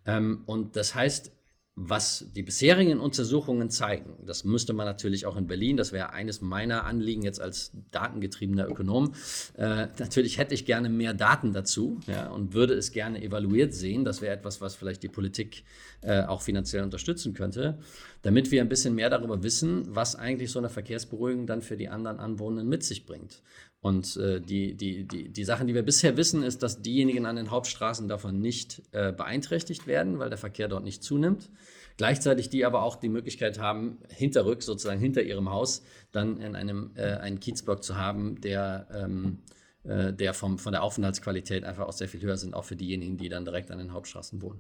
Ähm, und das heißt, was die bisherigen Untersuchungen zeigen, das müsste man natürlich auch in Berlin, das wäre eines meiner Anliegen jetzt als datengetriebener Ökonom. Äh, natürlich hätte ich gerne mehr Daten dazu ja, und würde es gerne evaluiert sehen. Das wäre etwas, was vielleicht die Politik äh, auch finanziell unterstützen könnte, damit wir ein bisschen mehr darüber wissen, was eigentlich so eine Verkehrsberuhigung dann für die anderen Anwohner mit sich bringt. Und äh, die, die, die, die Sachen, die wir bisher wissen, ist, dass diejenigen an den Hauptstraßen davon nicht äh, beeinträchtigt werden, weil der Verkehr dort nicht zunimmt. Gleichzeitig die aber auch die Möglichkeit haben, hinterrück, sozusagen hinter ihrem Haus, dann in einem äh, einen Kiezblock zu haben, der, ähm, äh, der vom, von der Aufenthaltsqualität einfach auch sehr viel höher sind, auch für diejenigen, die dann direkt an den Hauptstraßen wohnen.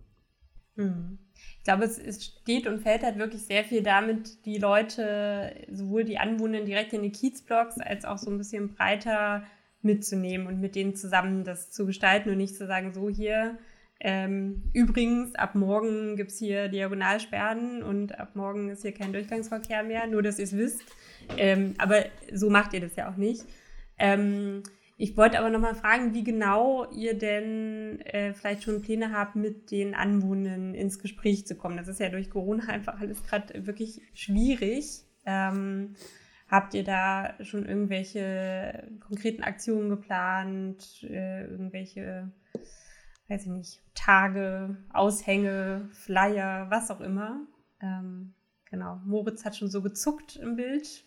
Hm. Ich glaube, es, es, steht und fällt halt wirklich sehr viel damit, die Leute, sowohl die Anwohner direkt in die Kiezblocks, als auch so ein bisschen breiter mitzunehmen und mit denen zusammen das zu gestalten und nicht zu sagen, so hier, ähm, übrigens, ab morgen gibt es hier Diagonalsperren und ab morgen ist hier kein Durchgangsverkehr mehr, nur dass ihr es wisst. Ähm, aber so macht ihr das ja auch nicht. Ähm, ich wollte aber nochmal fragen, wie genau ihr denn äh, vielleicht schon Pläne habt, mit den Anwohnern ins Gespräch zu kommen. Das ist ja durch Corona einfach alles gerade wirklich schwierig. Ähm, habt ihr da schon irgendwelche konkreten Aktionen geplant, äh, irgendwelche, weiß ich nicht, Tage, Aushänge, Flyer, was auch immer? Ähm, genau, Moritz hat schon so gezuckt im Bild.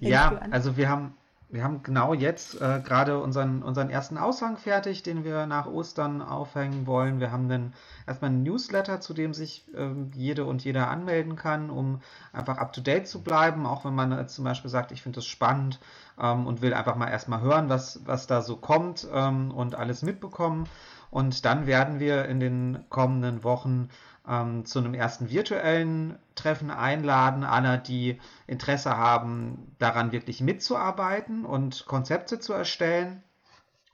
Ja, also wir haben, wir haben genau jetzt äh, gerade unseren, unseren ersten Aushang fertig, den wir nach Ostern aufhängen wollen. Wir haben dann erstmal einen Newsletter, zu dem sich äh, jede und jeder anmelden kann, um einfach up-to-date zu bleiben, auch wenn man äh, zum Beispiel sagt, ich finde das spannend ähm, und will einfach mal erstmal hören, was, was da so kommt ähm, und alles mitbekommen. Und dann werden wir in den kommenden Wochen ähm, zu einem ersten virtuellen Treffen einladen, alle, die Interesse haben, daran wirklich mitzuarbeiten und Konzepte zu erstellen,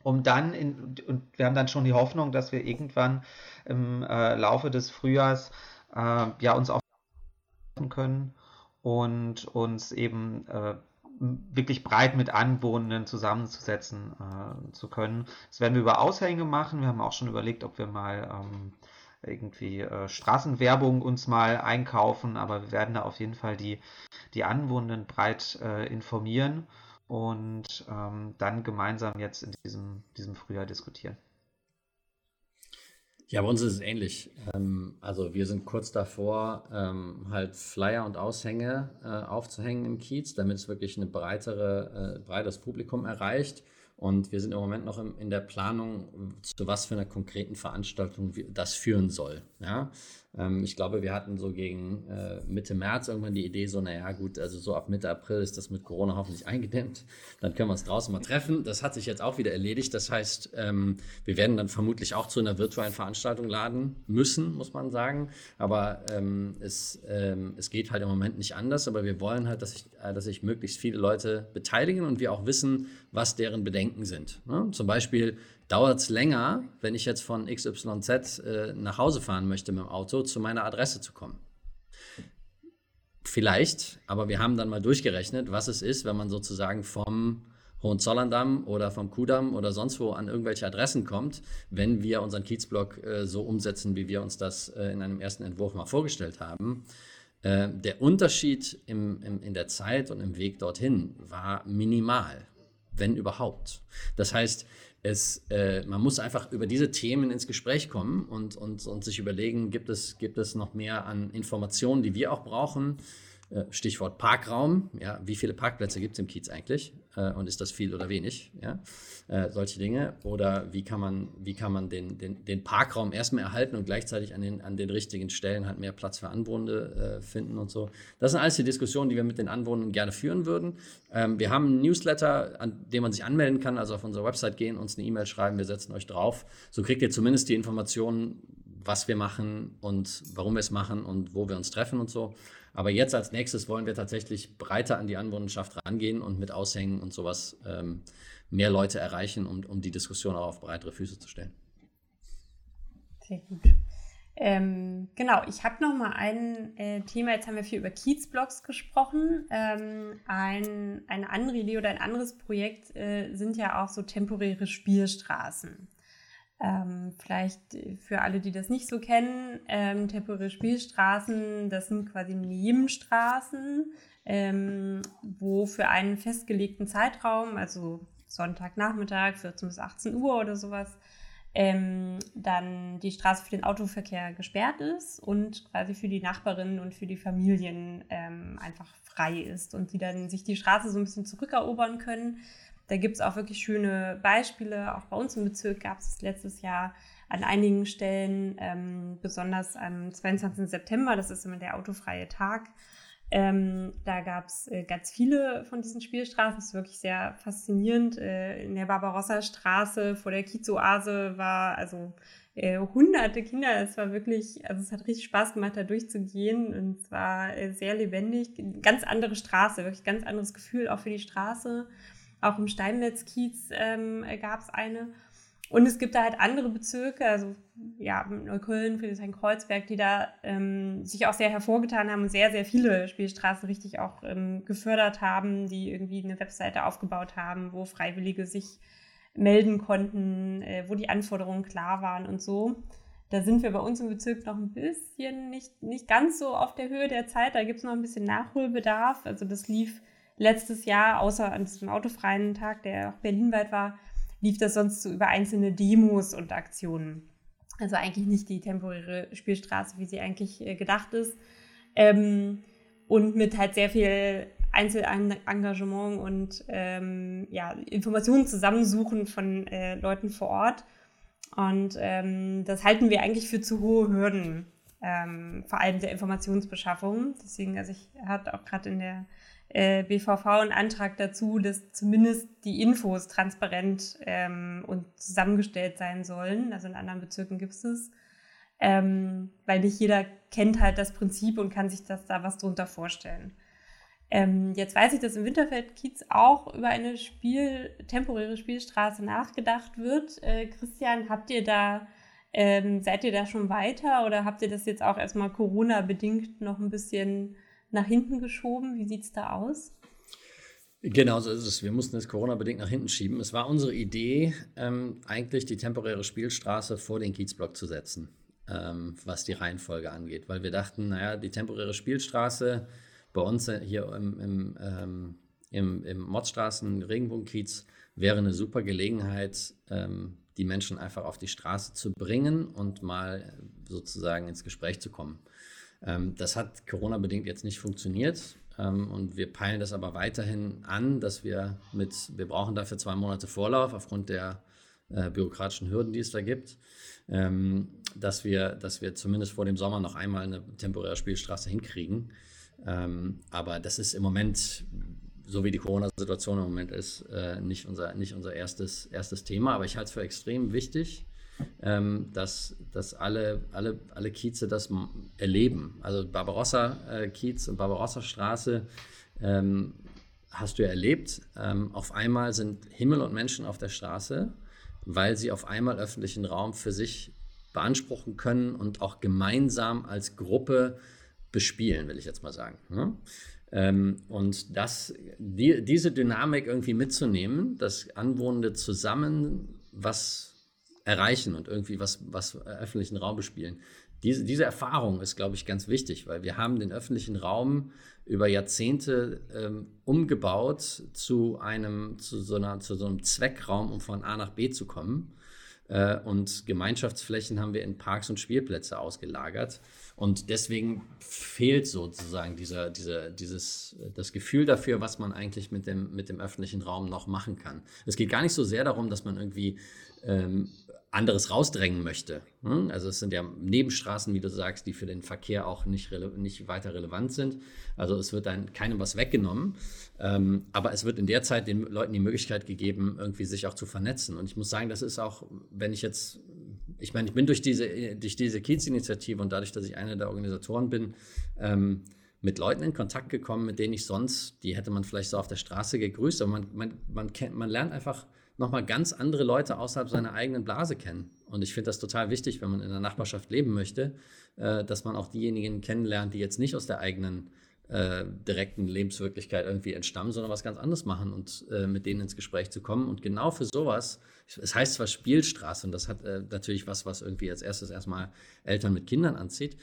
um dann in, und wir haben dann schon die Hoffnung, dass wir irgendwann im äh, Laufe des Frühjahrs äh, ja uns auch können und uns eben äh, wirklich breit mit Anwohnenden zusammenzusetzen äh, zu können. Das werden wir über Aushänge machen. Wir haben auch schon überlegt, ob wir mal ähm, irgendwie äh, Straßenwerbung uns mal einkaufen, aber wir werden da auf jeden Fall die, die Anwohnenden breit äh, informieren und ähm, dann gemeinsam jetzt in diesem, diesem Frühjahr diskutieren. Ja, bei uns ist es ähnlich. Ähm, also wir sind kurz davor, ähm, halt Flyer und Aushänge äh, aufzuhängen im Kiez, damit es wirklich ein breitere, äh, breiteres Publikum erreicht. Und wir sind im Moment noch in der Planung, zu was für einer konkreten Veranstaltung das führen soll. Ja? Ähm, ich glaube, wir hatten so gegen äh, Mitte März irgendwann die Idee, so, naja, gut, also so ab Mitte April ist das mit Corona hoffentlich eingedämmt. Dann können wir uns draußen mal treffen. Das hat sich jetzt auch wieder erledigt. Das heißt, ähm, wir werden dann vermutlich auch zu einer virtuellen Veranstaltung laden müssen, muss man sagen. Aber ähm, es, ähm, es geht halt im Moment nicht anders. Aber wir wollen halt, dass sich äh, dass sich möglichst viele Leute beteiligen und wir auch wissen, was deren Bedenken sind. Ne? Zum Beispiel, dauert es länger, wenn ich jetzt von XYZ äh, nach Hause fahren möchte mit dem Auto, zu meiner Adresse zu kommen. Vielleicht, aber wir haben dann mal durchgerechnet, was es ist, wenn man sozusagen vom Hohenzollern-Damm oder vom Kudamm oder sonst wo an irgendwelche Adressen kommt, wenn wir unseren Kiezblock äh, so umsetzen, wie wir uns das äh, in einem ersten Entwurf mal vorgestellt haben. Äh, der Unterschied im, im, in der Zeit und im Weg dorthin war minimal, wenn überhaupt. Das heißt, es, äh, man muss einfach über diese Themen ins Gespräch kommen und, und, und sich überlegen, gibt es, gibt es noch mehr an Informationen, die wir auch brauchen, Stichwort Parkraum. Ja, wie viele Parkplätze gibt es im Kiez eigentlich? Äh, und ist das viel oder wenig? Ja, äh, solche Dinge. Oder wie kann man, wie kann man den, den, den Parkraum erstmal erhalten und gleichzeitig an den, an den richtigen Stellen halt mehr Platz für Anwohner finden und so. Das sind alles die Diskussionen, die wir mit den Anwohnern gerne führen würden. Ähm, wir haben einen Newsletter, an dem man sich anmelden kann, also auf unsere Website gehen, uns eine E-Mail schreiben, wir setzen euch drauf. So kriegt ihr zumindest die Informationen, was wir machen und warum wir es machen und wo wir uns treffen und so. Aber jetzt als nächstes wollen wir tatsächlich breiter an die Anwohnerschaft rangehen und mit Aushängen und sowas ähm, mehr Leute erreichen, um, um die Diskussion auch auf breitere Füße zu stellen. Sehr gut. Ähm, genau, ich habe noch mal ein äh, Thema. Jetzt haben wir viel über Kiezblocks gesprochen. Ähm, ein, eine andere Idee oder ein anderes Projekt äh, sind ja auch so temporäre Spielstraßen. Ähm, vielleicht für alle, die das nicht so kennen, ähm, temporäre Spielstraßen, das sind quasi Nebenstraßen, ähm, wo für einen festgelegten Zeitraum, also Sonntagnachmittag, 14 bis 18 Uhr oder sowas, ähm, dann die Straße für den Autoverkehr gesperrt ist und quasi für die Nachbarinnen und für die Familien ähm, einfach frei ist und die dann sich die Straße so ein bisschen zurückerobern können da gibt es auch wirklich schöne Beispiele. Auch bei uns im Bezirk gab es letztes Jahr an einigen Stellen, ähm, besonders am 22. September, das ist immer der autofreie Tag. Ähm, da gab es äh, ganz viele von diesen Spielstraßen. Das ist wirklich sehr faszinierend. Äh, in der Barbarossa-Straße vor der Kiezoase war also äh, hunderte Kinder. Es war wirklich, also es hat richtig Spaß gemacht, da durchzugehen und es war äh, sehr lebendig. Ganz andere Straße, wirklich ganz anderes Gefühl auch für die Straße. Auch im Steinmetzkiez ähm, gab es eine. Und es gibt da halt andere Bezirke, also ja, Neukölln, Friedrichshain-Kreuzberg, die da ähm, sich auch sehr hervorgetan haben und sehr, sehr viele Spielstraßen richtig auch ähm, gefördert haben, die irgendwie eine Webseite aufgebaut haben, wo Freiwillige sich melden konnten, äh, wo die Anforderungen klar waren und so. Da sind wir bei uns im Bezirk noch ein bisschen nicht, nicht ganz so auf der Höhe der Zeit. Da gibt es noch ein bisschen Nachholbedarf. Also das lief letztes Jahr, außer an diesem autofreien Tag, der auch berlinweit war, lief das sonst so über einzelne Demos und Aktionen. Also eigentlich nicht die temporäre Spielstraße, wie sie eigentlich äh, gedacht ist. Ähm, und mit halt sehr viel Einzelengagement und ähm, ja, Informationen zusammensuchen von äh, Leuten vor Ort. Und ähm, das halten wir eigentlich für zu hohe Hürden, ähm, vor allem der Informationsbeschaffung. Deswegen, also ich hatte auch gerade in der äh, BVV einen Antrag dazu, dass zumindest die Infos transparent ähm, und zusammengestellt sein sollen. Also in anderen Bezirken gibt es es. Ähm, weil nicht jeder kennt halt das Prinzip und kann sich das da was drunter vorstellen. Ähm, jetzt weiß ich, dass im Winterfeld-Kiez auch über eine Spiel, temporäre Spielstraße nachgedacht wird. Äh, Christian, habt ihr da, ähm, seid ihr da schon weiter oder habt ihr das jetzt auch erstmal Corona-bedingt noch ein bisschen nach hinten geschoben? Wie sieht es da aus? Genau, so ist es. Wir mussten es Corona-bedingt nach hinten schieben. Es war unsere Idee, ähm, eigentlich die temporäre Spielstraße vor den Kiezblock zu setzen, ähm, was die Reihenfolge angeht, weil wir dachten, naja, die temporäre Spielstraße bei uns hier im, im, ähm, im, im Motzstraßen Regenbogenkiez wäre eine super Gelegenheit, ähm, die Menschen einfach auf die Straße zu bringen und mal sozusagen ins Gespräch zu kommen. Ähm, das hat Corona-bedingt jetzt nicht funktioniert. Ähm, und wir peilen das aber weiterhin an, dass wir mit, wir brauchen dafür zwei Monate Vorlauf aufgrund der äh, bürokratischen Hürden, die es da gibt, ähm, dass, wir, dass wir zumindest vor dem Sommer noch einmal eine temporäre Spielstraße hinkriegen. Aber das ist im Moment, so wie die Corona-Situation im Moment ist, äh, nicht unser, nicht unser erstes, erstes Thema. Aber ich halte es für extrem wichtig, ähm, dass, dass alle, alle, alle Kieze das erleben. Also Barbarossa-Kiez äh, und Barbarossa-Straße ähm, hast du ja erlebt. Ähm, auf einmal sind Himmel und Menschen auf der Straße, weil sie auf einmal öffentlichen Raum für sich beanspruchen können und auch gemeinsam als Gruppe bespielen, will ich jetzt mal sagen. Ne? Ähm, und das, die, diese Dynamik irgendwie mitzunehmen, dass Anwohner zusammen was erreichen und irgendwie was, was öffentlichen Raum bespielen. Diese, diese Erfahrung ist, glaube ich, ganz wichtig, weil wir haben den öffentlichen Raum über Jahrzehnte ähm, umgebaut zu einem, zu so, einer, zu so einem Zweckraum, um von A nach B zu kommen. Äh, und Gemeinschaftsflächen haben wir in Parks und Spielplätze ausgelagert. Und deswegen fehlt sozusagen dieser, dieser, dieses, das Gefühl dafür, was man eigentlich mit dem, mit dem öffentlichen Raum noch machen kann. Es geht gar nicht so sehr darum, dass man irgendwie ähm, anderes rausdrängen möchte. Hm? Also es sind ja Nebenstraßen, wie du sagst, die für den Verkehr auch nicht, nicht weiter relevant sind. Also es wird dann keinem was weggenommen, ähm, aber es wird in der Zeit den Leuten die Möglichkeit gegeben, irgendwie sich auch zu vernetzen. Und ich muss sagen, das ist auch, wenn ich jetzt, ich meine, ich bin durch diese, durch diese Kiez-Initiative und dadurch, dass ich einer der Organisatoren bin, ähm, mit Leuten in Kontakt gekommen, mit denen ich sonst, die hätte man vielleicht so auf der Straße gegrüßt, aber man, man, man, kennt, man lernt einfach nochmal ganz andere Leute außerhalb seiner eigenen Blase kennen. Und ich finde das total wichtig, wenn man in der Nachbarschaft leben möchte, äh, dass man auch diejenigen kennenlernt, die jetzt nicht aus der eigenen äh, direkten Lebenswirklichkeit irgendwie entstammen, sondern was ganz anderes machen und äh, mit denen ins Gespräch zu kommen. Und genau für sowas, es heißt zwar Spielstraße und das hat äh, natürlich was, was irgendwie als erstes erstmal Eltern mit Kindern anzieht,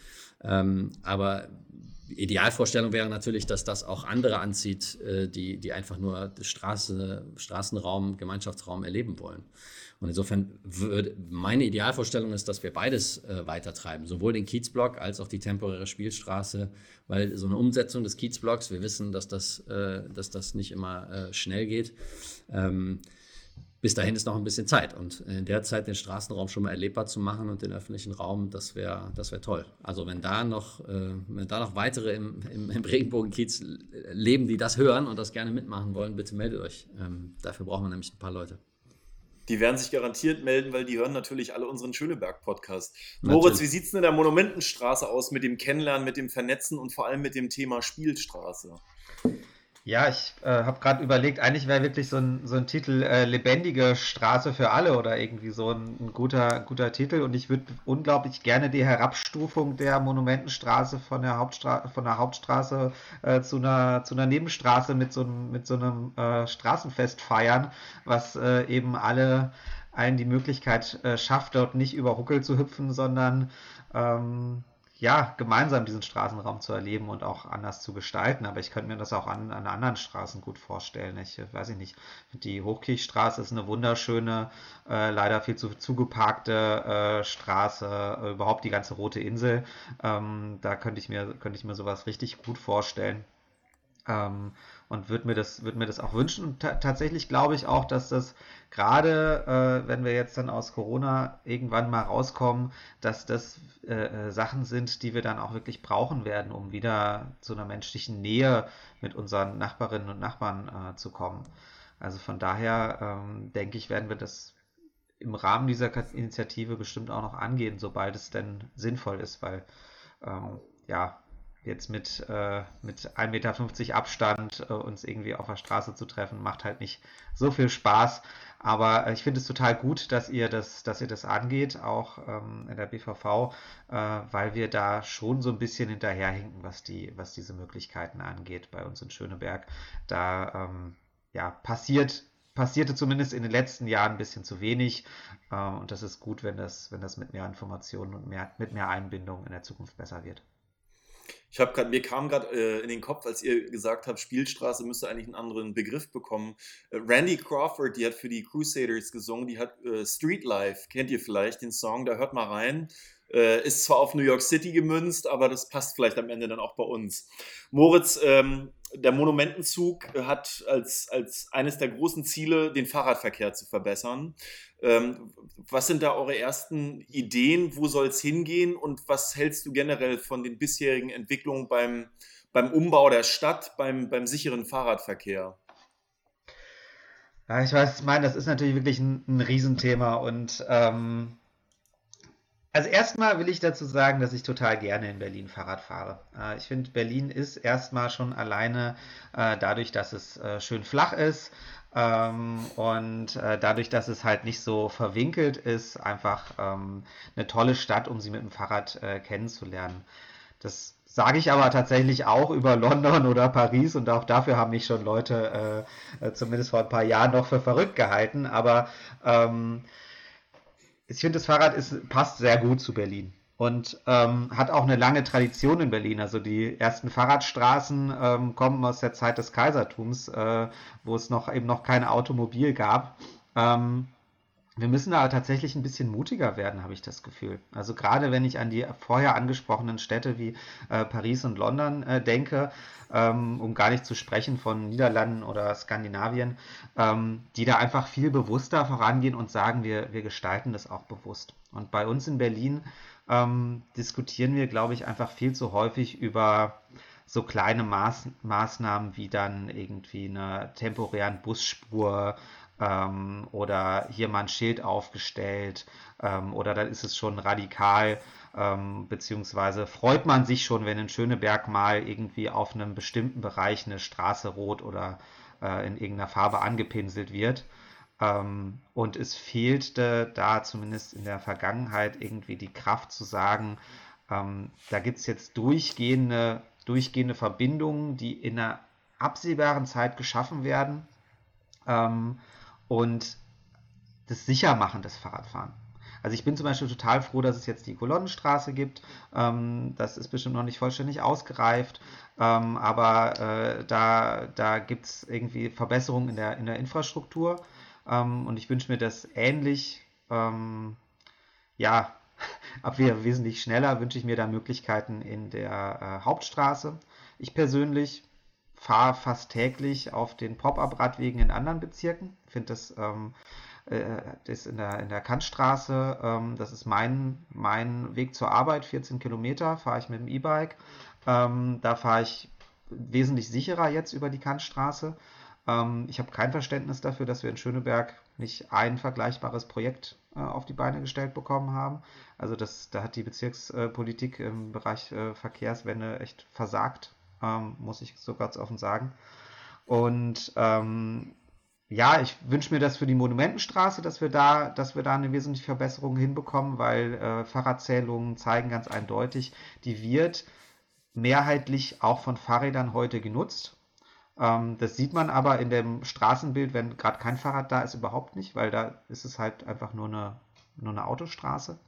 ähm, aber Idealvorstellung wäre natürlich, dass das auch andere anzieht, äh, die, die einfach nur Straße, Straßenraum, Gemeinschaftsraum erleben wollen. Und insofern würde meine Idealvorstellung ist, dass wir beides äh, weitertreiben, sowohl den Kiezblock als auch die temporäre Spielstraße, weil so eine Umsetzung des Kiezblocks, wir wissen, dass das, äh, dass das nicht immer äh, schnell geht. Ähm, bis dahin ist noch ein bisschen Zeit. Und in der Zeit den Straßenraum schon mal erlebbar zu machen und den öffentlichen Raum, das wäre das wär toll. Also wenn da noch, äh, wenn da noch weitere im, im, im Regenbogenkiez leben, die das hören und das gerne mitmachen wollen, bitte meldet euch. Ähm, dafür brauchen wir nämlich ein paar Leute. Die werden sich garantiert melden, weil die hören natürlich alle unseren Schöneberg-Podcast. Moritz, wie sieht es denn in der Monumentenstraße aus mit dem Kennenlernen, mit dem Vernetzen und vor allem mit dem Thema Spielstraße? Ja, ich äh, habe gerade überlegt, eigentlich wäre wirklich so ein, so ein Titel äh, Lebendige Straße für alle oder irgendwie so ein, ein guter, guter Titel. Und ich würde unglaublich gerne die Herabstufung der Monumentenstraße von der, Hauptstra von der Hauptstraße äh, zu, einer, zu einer Nebenstraße mit so einem, mit so einem äh, Straßenfest feiern, was äh, eben alle allen die Möglichkeit äh, schafft, dort nicht über Huckel zu hüpfen, sondern ähm, ja, gemeinsam diesen Straßenraum zu erleben und auch anders zu gestalten. Aber ich könnte mir das auch an, an anderen Straßen gut vorstellen. Ich weiß ich nicht. Die Hochkirchstraße ist eine wunderschöne, äh, leider viel zu zugeparkte äh, Straße, äh, überhaupt die ganze Rote Insel. Ähm, da könnte ich mir, könnte ich mir sowas richtig gut vorstellen. Ähm, und würde mir das, würde mir das auch wünschen. Und tatsächlich glaube ich auch, dass das gerade, äh, wenn wir jetzt dann aus Corona irgendwann mal rauskommen, dass das äh, äh, Sachen sind, die wir dann auch wirklich brauchen werden, um wieder zu einer menschlichen Nähe mit unseren Nachbarinnen und Nachbarn äh, zu kommen. Also von daher ähm, denke ich, werden wir das im Rahmen dieser Initiative bestimmt auch noch angehen, sobald es denn sinnvoll ist, weil ähm, ja, jetzt mit, äh, mit 1,50 Meter Abstand äh, uns irgendwie auf der Straße zu treffen, macht halt nicht so viel Spaß. Aber äh, ich finde es total gut, dass ihr das, dass ihr das angeht, auch ähm, in der BVV, äh, weil wir da schon so ein bisschen hinterherhinken, was, die, was diese Möglichkeiten angeht bei uns in Schöneberg. Da ähm, ja, passiert passierte zumindest in den letzten Jahren ein bisschen zu wenig. Äh, und das ist gut, wenn das, wenn das mit mehr Informationen und mehr, mit mehr Einbindung in der Zukunft besser wird. Ich habe gerade, mir kam gerade äh, in den Kopf, als ihr gesagt habt, Spielstraße müsste eigentlich einen anderen Begriff bekommen. Äh, Randy Crawford, die hat für die Crusaders gesungen, die hat äh, Street Life, kennt ihr vielleicht den Song, da hört mal rein. Äh, ist zwar auf New York City gemünzt, aber das passt vielleicht am Ende dann auch bei uns. Moritz, ähm, der Monumentenzug hat als, als eines der großen Ziele, den Fahrradverkehr zu verbessern. Ähm, was sind da eure ersten Ideen? Wo soll es hingehen? Und was hältst du generell von den bisherigen Entwicklungen beim, beim Umbau der Stadt, beim, beim sicheren Fahrradverkehr? Ja, ich weiß, ich meine, das ist natürlich wirklich ein, ein Riesenthema und ähm, also erstmal will ich dazu sagen, dass ich total gerne in Berlin Fahrrad fahre. Äh, ich finde, Berlin ist erstmal schon alleine äh, dadurch, dass es äh, schön flach ist ähm, und dadurch, dass es halt nicht so verwinkelt ist, einfach ähm, eine tolle Stadt, um sie mit dem Fahrrad kennenzulernen. Das sage ich aber tatsächlich auch über London oder Paris und auch dafür haben mich schon Leute zumindest vor ein paar Jahren noch für verrückt gehalten. Aber ähm, ich finde, das Fahrrad ist, passt sehr gut zu Berlin und ähm, hat auch eine lange Tradition in Berlin. Also die ersten Fahrradstraßen ähm, kommen aus der Zeit des Kaisertums, äh, wo es noch eben noch kein Automobil gab. Ähm, wir müssen da tatsächlich ein bisschen mutiger werden, habe ich das Gefühl. Also gerade wenn ich an die vorher angesprochenen Städte wie äh, Paris und London äh, denke, ähm, um gar nicht zu sprechen von Niederlanden oder Skandinavien, ähm, die da einfach viel bewusster vorangehen und sagen, wir, wir gestalten das auch bewusst. Und bei uns in Berlin ähm, diskutieren wir, glaube ich, einfach viel zu häufig über so kleine Maß, Maßnahmen wie dann irgendwie eine temporären Busspur ähm, oder hier mal ein Schild aufgestellt ähm, oder dann ist es schon radikal, ähm, beziehungsweise freut man sich schon, wenn in Schöneberg mal irgendwie auf einem bestimmten Bereich eine Straße rot oder äh, in irgendeiner Farbe angepinselt wird. Ähm, und es fehlte da zumindest in der Vergangenheit irgendwie die Kraft zu sagen, ähm, da gibt es jetzt durchgehende, durchgehende Verbindungen, die in einer absehbaren Zeit geschaffen werden. Ähm, und das Sichermachen des Fahrradfahren. Also ich bin zum Beispiel total froh, dass es jetzt die Kolonnenstraße gibt. Ähm, das ist bestimmt noch nicht vollständig ausgereift, ähm, aber äh, da, da gibt es irgendwie Verbesserungen in der, in der Infrastruktur. Ähm, und ich wünsche mir das ähnlich, ähm, ja, ab wesentlich schneller wünsche ich mir da Möglichkeiten in der äh, Hauptstraße. Ich persönlich fahre fast täglich auf den Pop-up-Radwegen in anderen Bezirken. Ich finde das, ähm, äh, das in der, in der Kantstraße, ähm, das ist mein, mein Weg zur Arbeit, 14 Kilometer, fahre ich mit dem E-Bike. Ähm, da fahre ich wesentlich sicherer jetzt über die Kantstraße. Ähm, ich habe kein Verständnis dafür, dass wir in Schöneberg nicht ein vergleichbares Projekt äh, auf die Beine gestellt bekommen haben. Also das, da hat die Bezirkspolitik im Bereich äh, Verkehrswende echt versagt ähm, muss ich so ganz offen sagen. Und ähm, ja, ich wünsche mir das für die Monumentenstraße, dass wir da, dass wir da eine wesentliche Verbesserung hinbekommen, weil äh, Fahrradzählungen zeigen ganz eindeutig, die wird mehrheitlich auch von Fahrrädern heute genutzt. Ähm, das sieht man aber in dem Straßenbild, wenn gerade kein Fahrrad da ist, überhaupt nicht, weil da ist es halt einfach nur eine, nur eine Autostraße.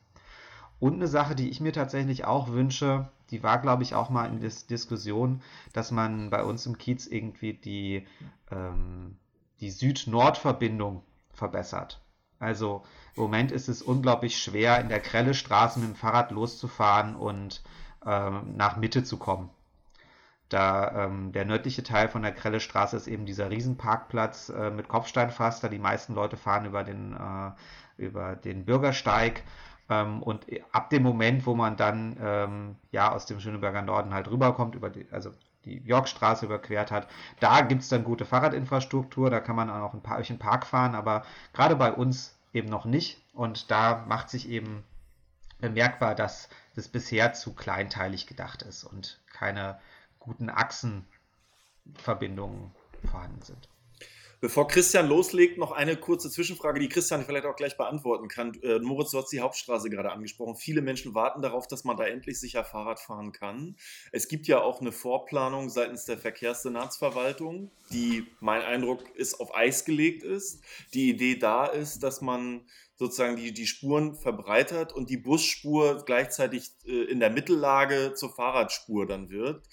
Und eine Sache, die ich mir tatsächlich auch wünsche, die war, glaube ich, auch mal in der Diskussion, dass man bei uns im Kiez irgendwie die, ähm, die Süd-Nord-Verbindung verbessert. Also im Moment ist es unglaublich schwer, in der Krelle Straße mit dem Fahrrad loszufahren und ähm, nach Mitte zu kommen. Da ähm, der nördliche Teil von der Krelle Straße ist eben dieser Riesenparkplatz äh, mit Kopfsteinpflaster. Die meisten Leute fahren über den, äh, über den Bürgersteig. Ähm, und ab dem Moment, wo man dann ähm, ja aus dem Schöneberger Norden halt rüberkommt, über die, also die Yorkstraße überquert hat, da gibt es dann gute Fahrradinfrastruktur, da kann man auch ein paar, durch den Park fahren, aber gerade bei uns eben noch nicht. Und da macht sich eben bemerkbar, dass das bisher zu kleinteilig gedacht ist und keine guten Achsenverbindungen vorhanden sind. Bevor Christian loslegt, noch eine kurze Zwischenfrage, die Christian vielleicht auch gleich beantworten kann. Äh, Moritz, du hast die Hauptstraße gerade angesprochen. Viele Menschen warten darauf, dass man da endlich sicher Fahrrad fahren kann. Es gibt ja auch eine Vorplanung seitens der Verkehrssenatsverwaltung, die, mein Eindruck ist, auf Eis gelegt ist. Die Idee da ist, dass man sozusagen die, die Spuren verbreitert und die Busspur gleichzeitig äh, in der Mittellage zur Fahrradspur dann wird.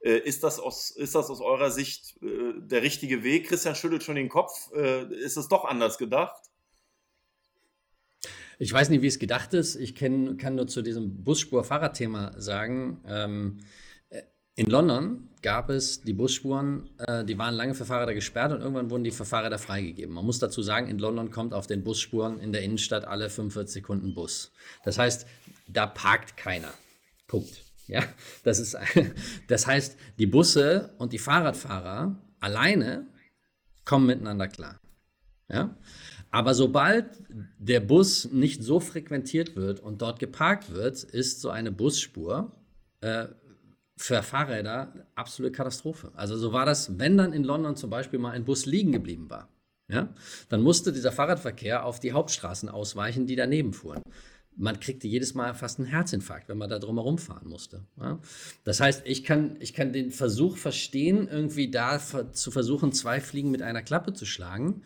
Äh, ist, das aus, ist das aus eurer Sicht äh, der richtige Weg? Christian schüttelt schon den Kopf. Äh, ist es doch anders gedacht? Ich weiß nicht, wie es gedacht ist. Ich kenn, kann nur zu diesem Busspur-Fahrradthema sagen. Ähm, in London gab es die Busspuren, äh, die waren lange für Fahrräder gesperrt und irgendwann wurden die für Fahrräder freigegeben. Man muss dazu sagen, in London kommt auf den Busspuren in der Innenstadt alle 45 Sekunden Bus. Das heißt, da parkt keiner. Punkt. Ja, das ist, das heißt, die Busse und die Fahrradfahrer alleine kommen miteinander klar. Ja, aber sobald der Bus nicht so frequentiert wird und dort geparkt wird, ist so eine Busspur äh, für Fahrräder absolute Katastrophe. Also so war das, wenn dann in London zum Beispiel mal ein Bus liegen geblieben war. Ja, dann musste dieser Fahrradverkehr auf die Hauptstraßen ausweichen, die daneben fuhren man kriegte jedes Mal fast einen Herzinfarkt, wenn man da drumherum fahren musste. Ja? Das heißt, ich kann, ich kann den Versuch verstehen, irgendwie da zu versuchen, zwei Fliegen mit einer Klappe zu schlagen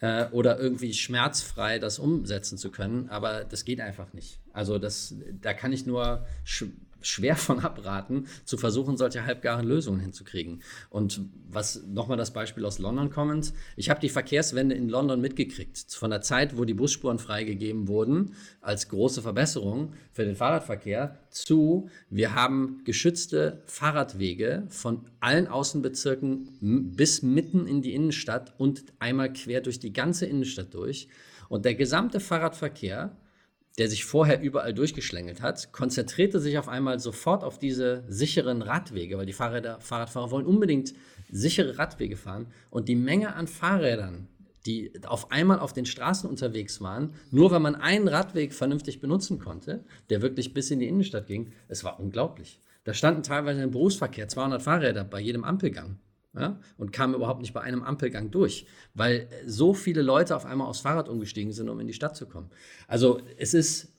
äh, oder irgendwie schmerzfrei das umsetzen zu können, aber das geht einfach nicht. Also das, da kann ich nur schwer von abraten, zu versuchen, solche halbgaren Lösungen hinzukriegen. Und was nochmal das Beispiel aus London kommend, ich habe die Verkehrswende in London mitgekriegt. Von der Zeit, wo die Busspuren freigegeben wurden, als große Verbesserung für den Fahrradverkehr, zu, wir haben geschützte Fahrradwege von allen Außenbezirken bis mitten in die Innenstadt und einmal quer durch die ganze Innenstadt durch. Und der gesamte Fahrradverkehr der sich vorher überall durchgeschlängelt hat, konzentrierte sich auf einmal sofort auf diese sicheren Radwege, weil die Fahrräder, Fahrradfahrer wollen unbedingt sichere Radwege fahren. Und die Menge an Fahrrädern, die auf einmal auf den Straßen unterwegs waren, nur weil man einen Radweg vernünftig benutzen konnte, der wirklich bis in die Innenstadt ging, es war unglaublich. Da standen teilweise im Berufsverkehr 200 Fahrräder bei jedem Ampelgang ja, und kam überhaupt nicht bei einem Ampelgang durch, weil so viele Leute auf einmal aufs Fahrrad umgestiegen sind, um in die Stadt zu kommen. Also es ist,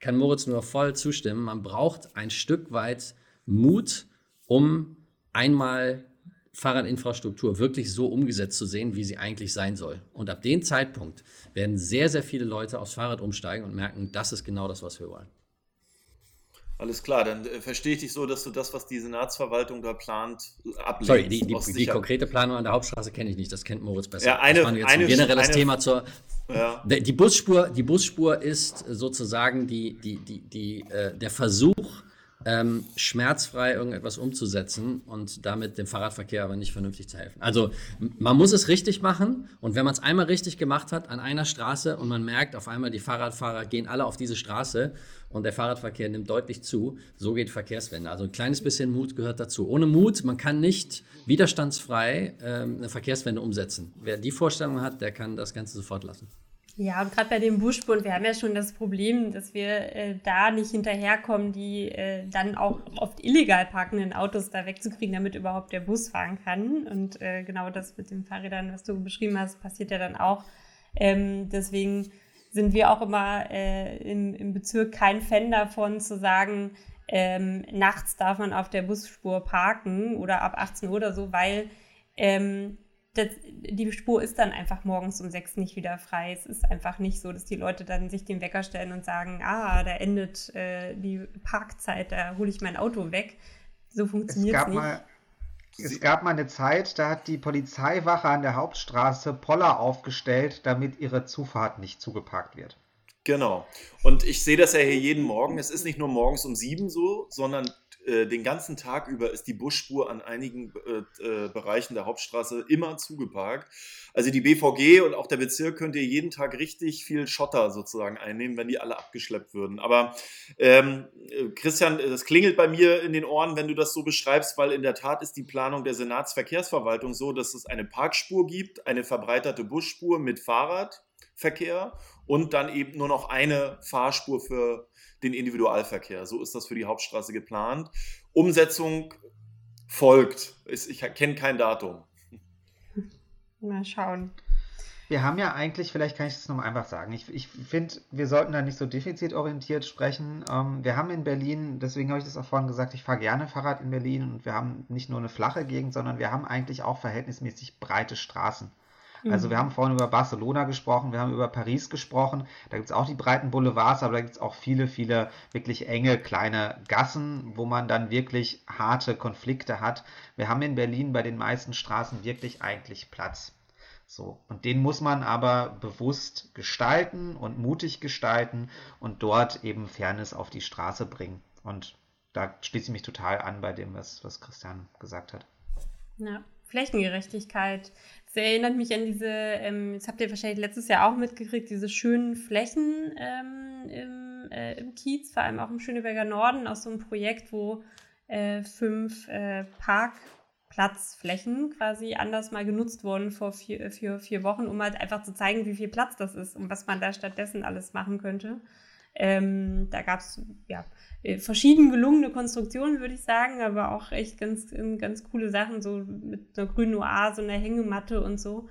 kann Moritz nur voll zustimmen, man braucht ein Stück weit Mut, um einmal Fahrradinfrastruktur wirklich so umgesetzt zu sehen, wie sie eigentlich sein soll. Und ab dem Zeitpunkt werden sehr, sehr viele Leute aufs Fahrrad umsteigen und merken, das ist genau das, was wir wollen. Alles klar, dann äh, verstehe ich dich so, dass du das, was die Senatsverwaltung da plant, ablehnst. Sorry, die, die, die konkrete Planung an der Hauptstraße kenne ich nicht, das kennt Moritz besser. Ja, eine, das war jetzt eine, ein generelles eine, Thema zur. Ja. Die, Busspur, die Busspur ist sozusagen die, die, die, die, äh, der Versuch, ähm, schmerzfrei irgendetwas umzusetzen und damit dem Fahrradverkehr aber nicht vernünftig zu helfen. Also man muss es richtig machen und wenn man es einmal richtig gemacht hat an einer Straße und man merkt auf einmal, die Fahrradfahrer gehen alle auf diese Straße und der Fahrradverkehr nimmt deutlich zu, so geht Verkehrswende. Also ein kleines bisschen Mut gehört dazu. Ohne Mut, man kann nicht widerstandsfrei ähm, eine Verkehrswende umsetzen. Wer die Vorstellung hat, der kann das Ganze sofort lassen. Ja, und gerade bei dem Buschbund, wir haben ja schon das Problem, dass wir äh, da nicht hinterherkommen, die äh, dann auch oft illegal parkenden Autos da wegzukriegen, damit überhaupt der Bus fahren kann. Und äh, genau das mit den Fahrrädern, was du beschrieben hast, passiert ja dann auch. Ähm, deswegen sind wir auch immer äh, im, im Bezirk kein Fan davon zu sagen, ähm, nachts darf man auf der Busspur parken oder ab 18 Uhr oder so, weil ähm, das, die Spur ist dann einfach morgens um sechs nicht wieder frei. Es ist einfach nicht so, dass die Leute dann sich den Wecker stellen und sagen, ah, da endet äh, die Parkzeit, da hole ich mein Auto weg. So funktioniert es nicht. Mal, es gab mal eine Zeit, da hat die Polizeiwache an der Hauptstraße Poller aufgestellt, damit ihre Zufahrt nicht zugeparkt wird. Genau. Und ich sehe das ja hier jeden Morgen. Es ist nicht nur morgens um sieben so, sondern äh, den ganzen Tag über ist die Busspur an einigen äh, äh Bereichen der Hauptstraße immer zugeparkt. Also die BVG und auch der Bezirk könnte jeden Tag richtig viel Schotter sozusagen einnehmen, wenn die alle abgeschleppt würden. Aber ähm, äh, Christian, das klingelt bei mir in den Ohren, wenn du das so beschreibst, weil in der Tat ist die Planung der Senatsverkehrsverwaltung so, dass es eine Parkspur gibt, eine verbreiterte Busspur mit Fahrradverkehr und dann eben nur noch eine Fahrspur für den Individualverkehr. So ist das für die Hauptstraße geplant. Umsetzung folgt. Ich kenne kein Datum. Mal schauen. Wir haben ja eigentlich, vielleicht kann ich das nochmal einfach sagen, ich, ich finde, wir sollten da nicht so defizitorientiert sprechen. Ähm, wir haben in Berlin, deswegen habe ich das auch vorhin gesagt, ich fahre gerne Fahrrad in Berlin und wir haben nicht nur eine flache Gegend, sondern wir haben eigentlich auch verhältnismäßig breite Straßen. Also wir mhm. haben vorhin über Barcelona gesprochen, wir haben über Paris gesprochen. Da gibt es auch die breiten Boulevards, aber da gibt es auch viele, viele wirklich enge kleine Gassen, wo man dann wirklich harte Konflikte hat. Wir haben in Berlin bei den meisten Straßen wirklich eigentlich Platz. So, und den muss man aber bewusst gestalten und mutig gestalten und dort eben Fairness auf die Straße bringen. Und da schließe ich mich total an bei dem, was, was Christian gesagt hat. Ja, Flächengerechtigkeit. Das erinnert mich an diese, ähm, das habt ihr wahrscheinlich letztes Jahr auch mitgekriegt, diese schönen Flächen ähm, im, äh, im Kiez, vor allem auch im Schöneberger Norden, aus so einem Projekt, wo äh, fünf äh, Parkplatzflächen quasi anders mal genutzt wurden vor vier, für vier Wochen, um halt einfach zu zeigen, wie viel Platz das ist und was man da stattdessen alles machen könnte. Ähm, da gab es ja äh, verschieden gelungene Konstruktionen, würde ich sagen, aber auch echt ganz, ähm, ganz coole Sachen, so mit einer grünen Oase, einer Hängematte und so.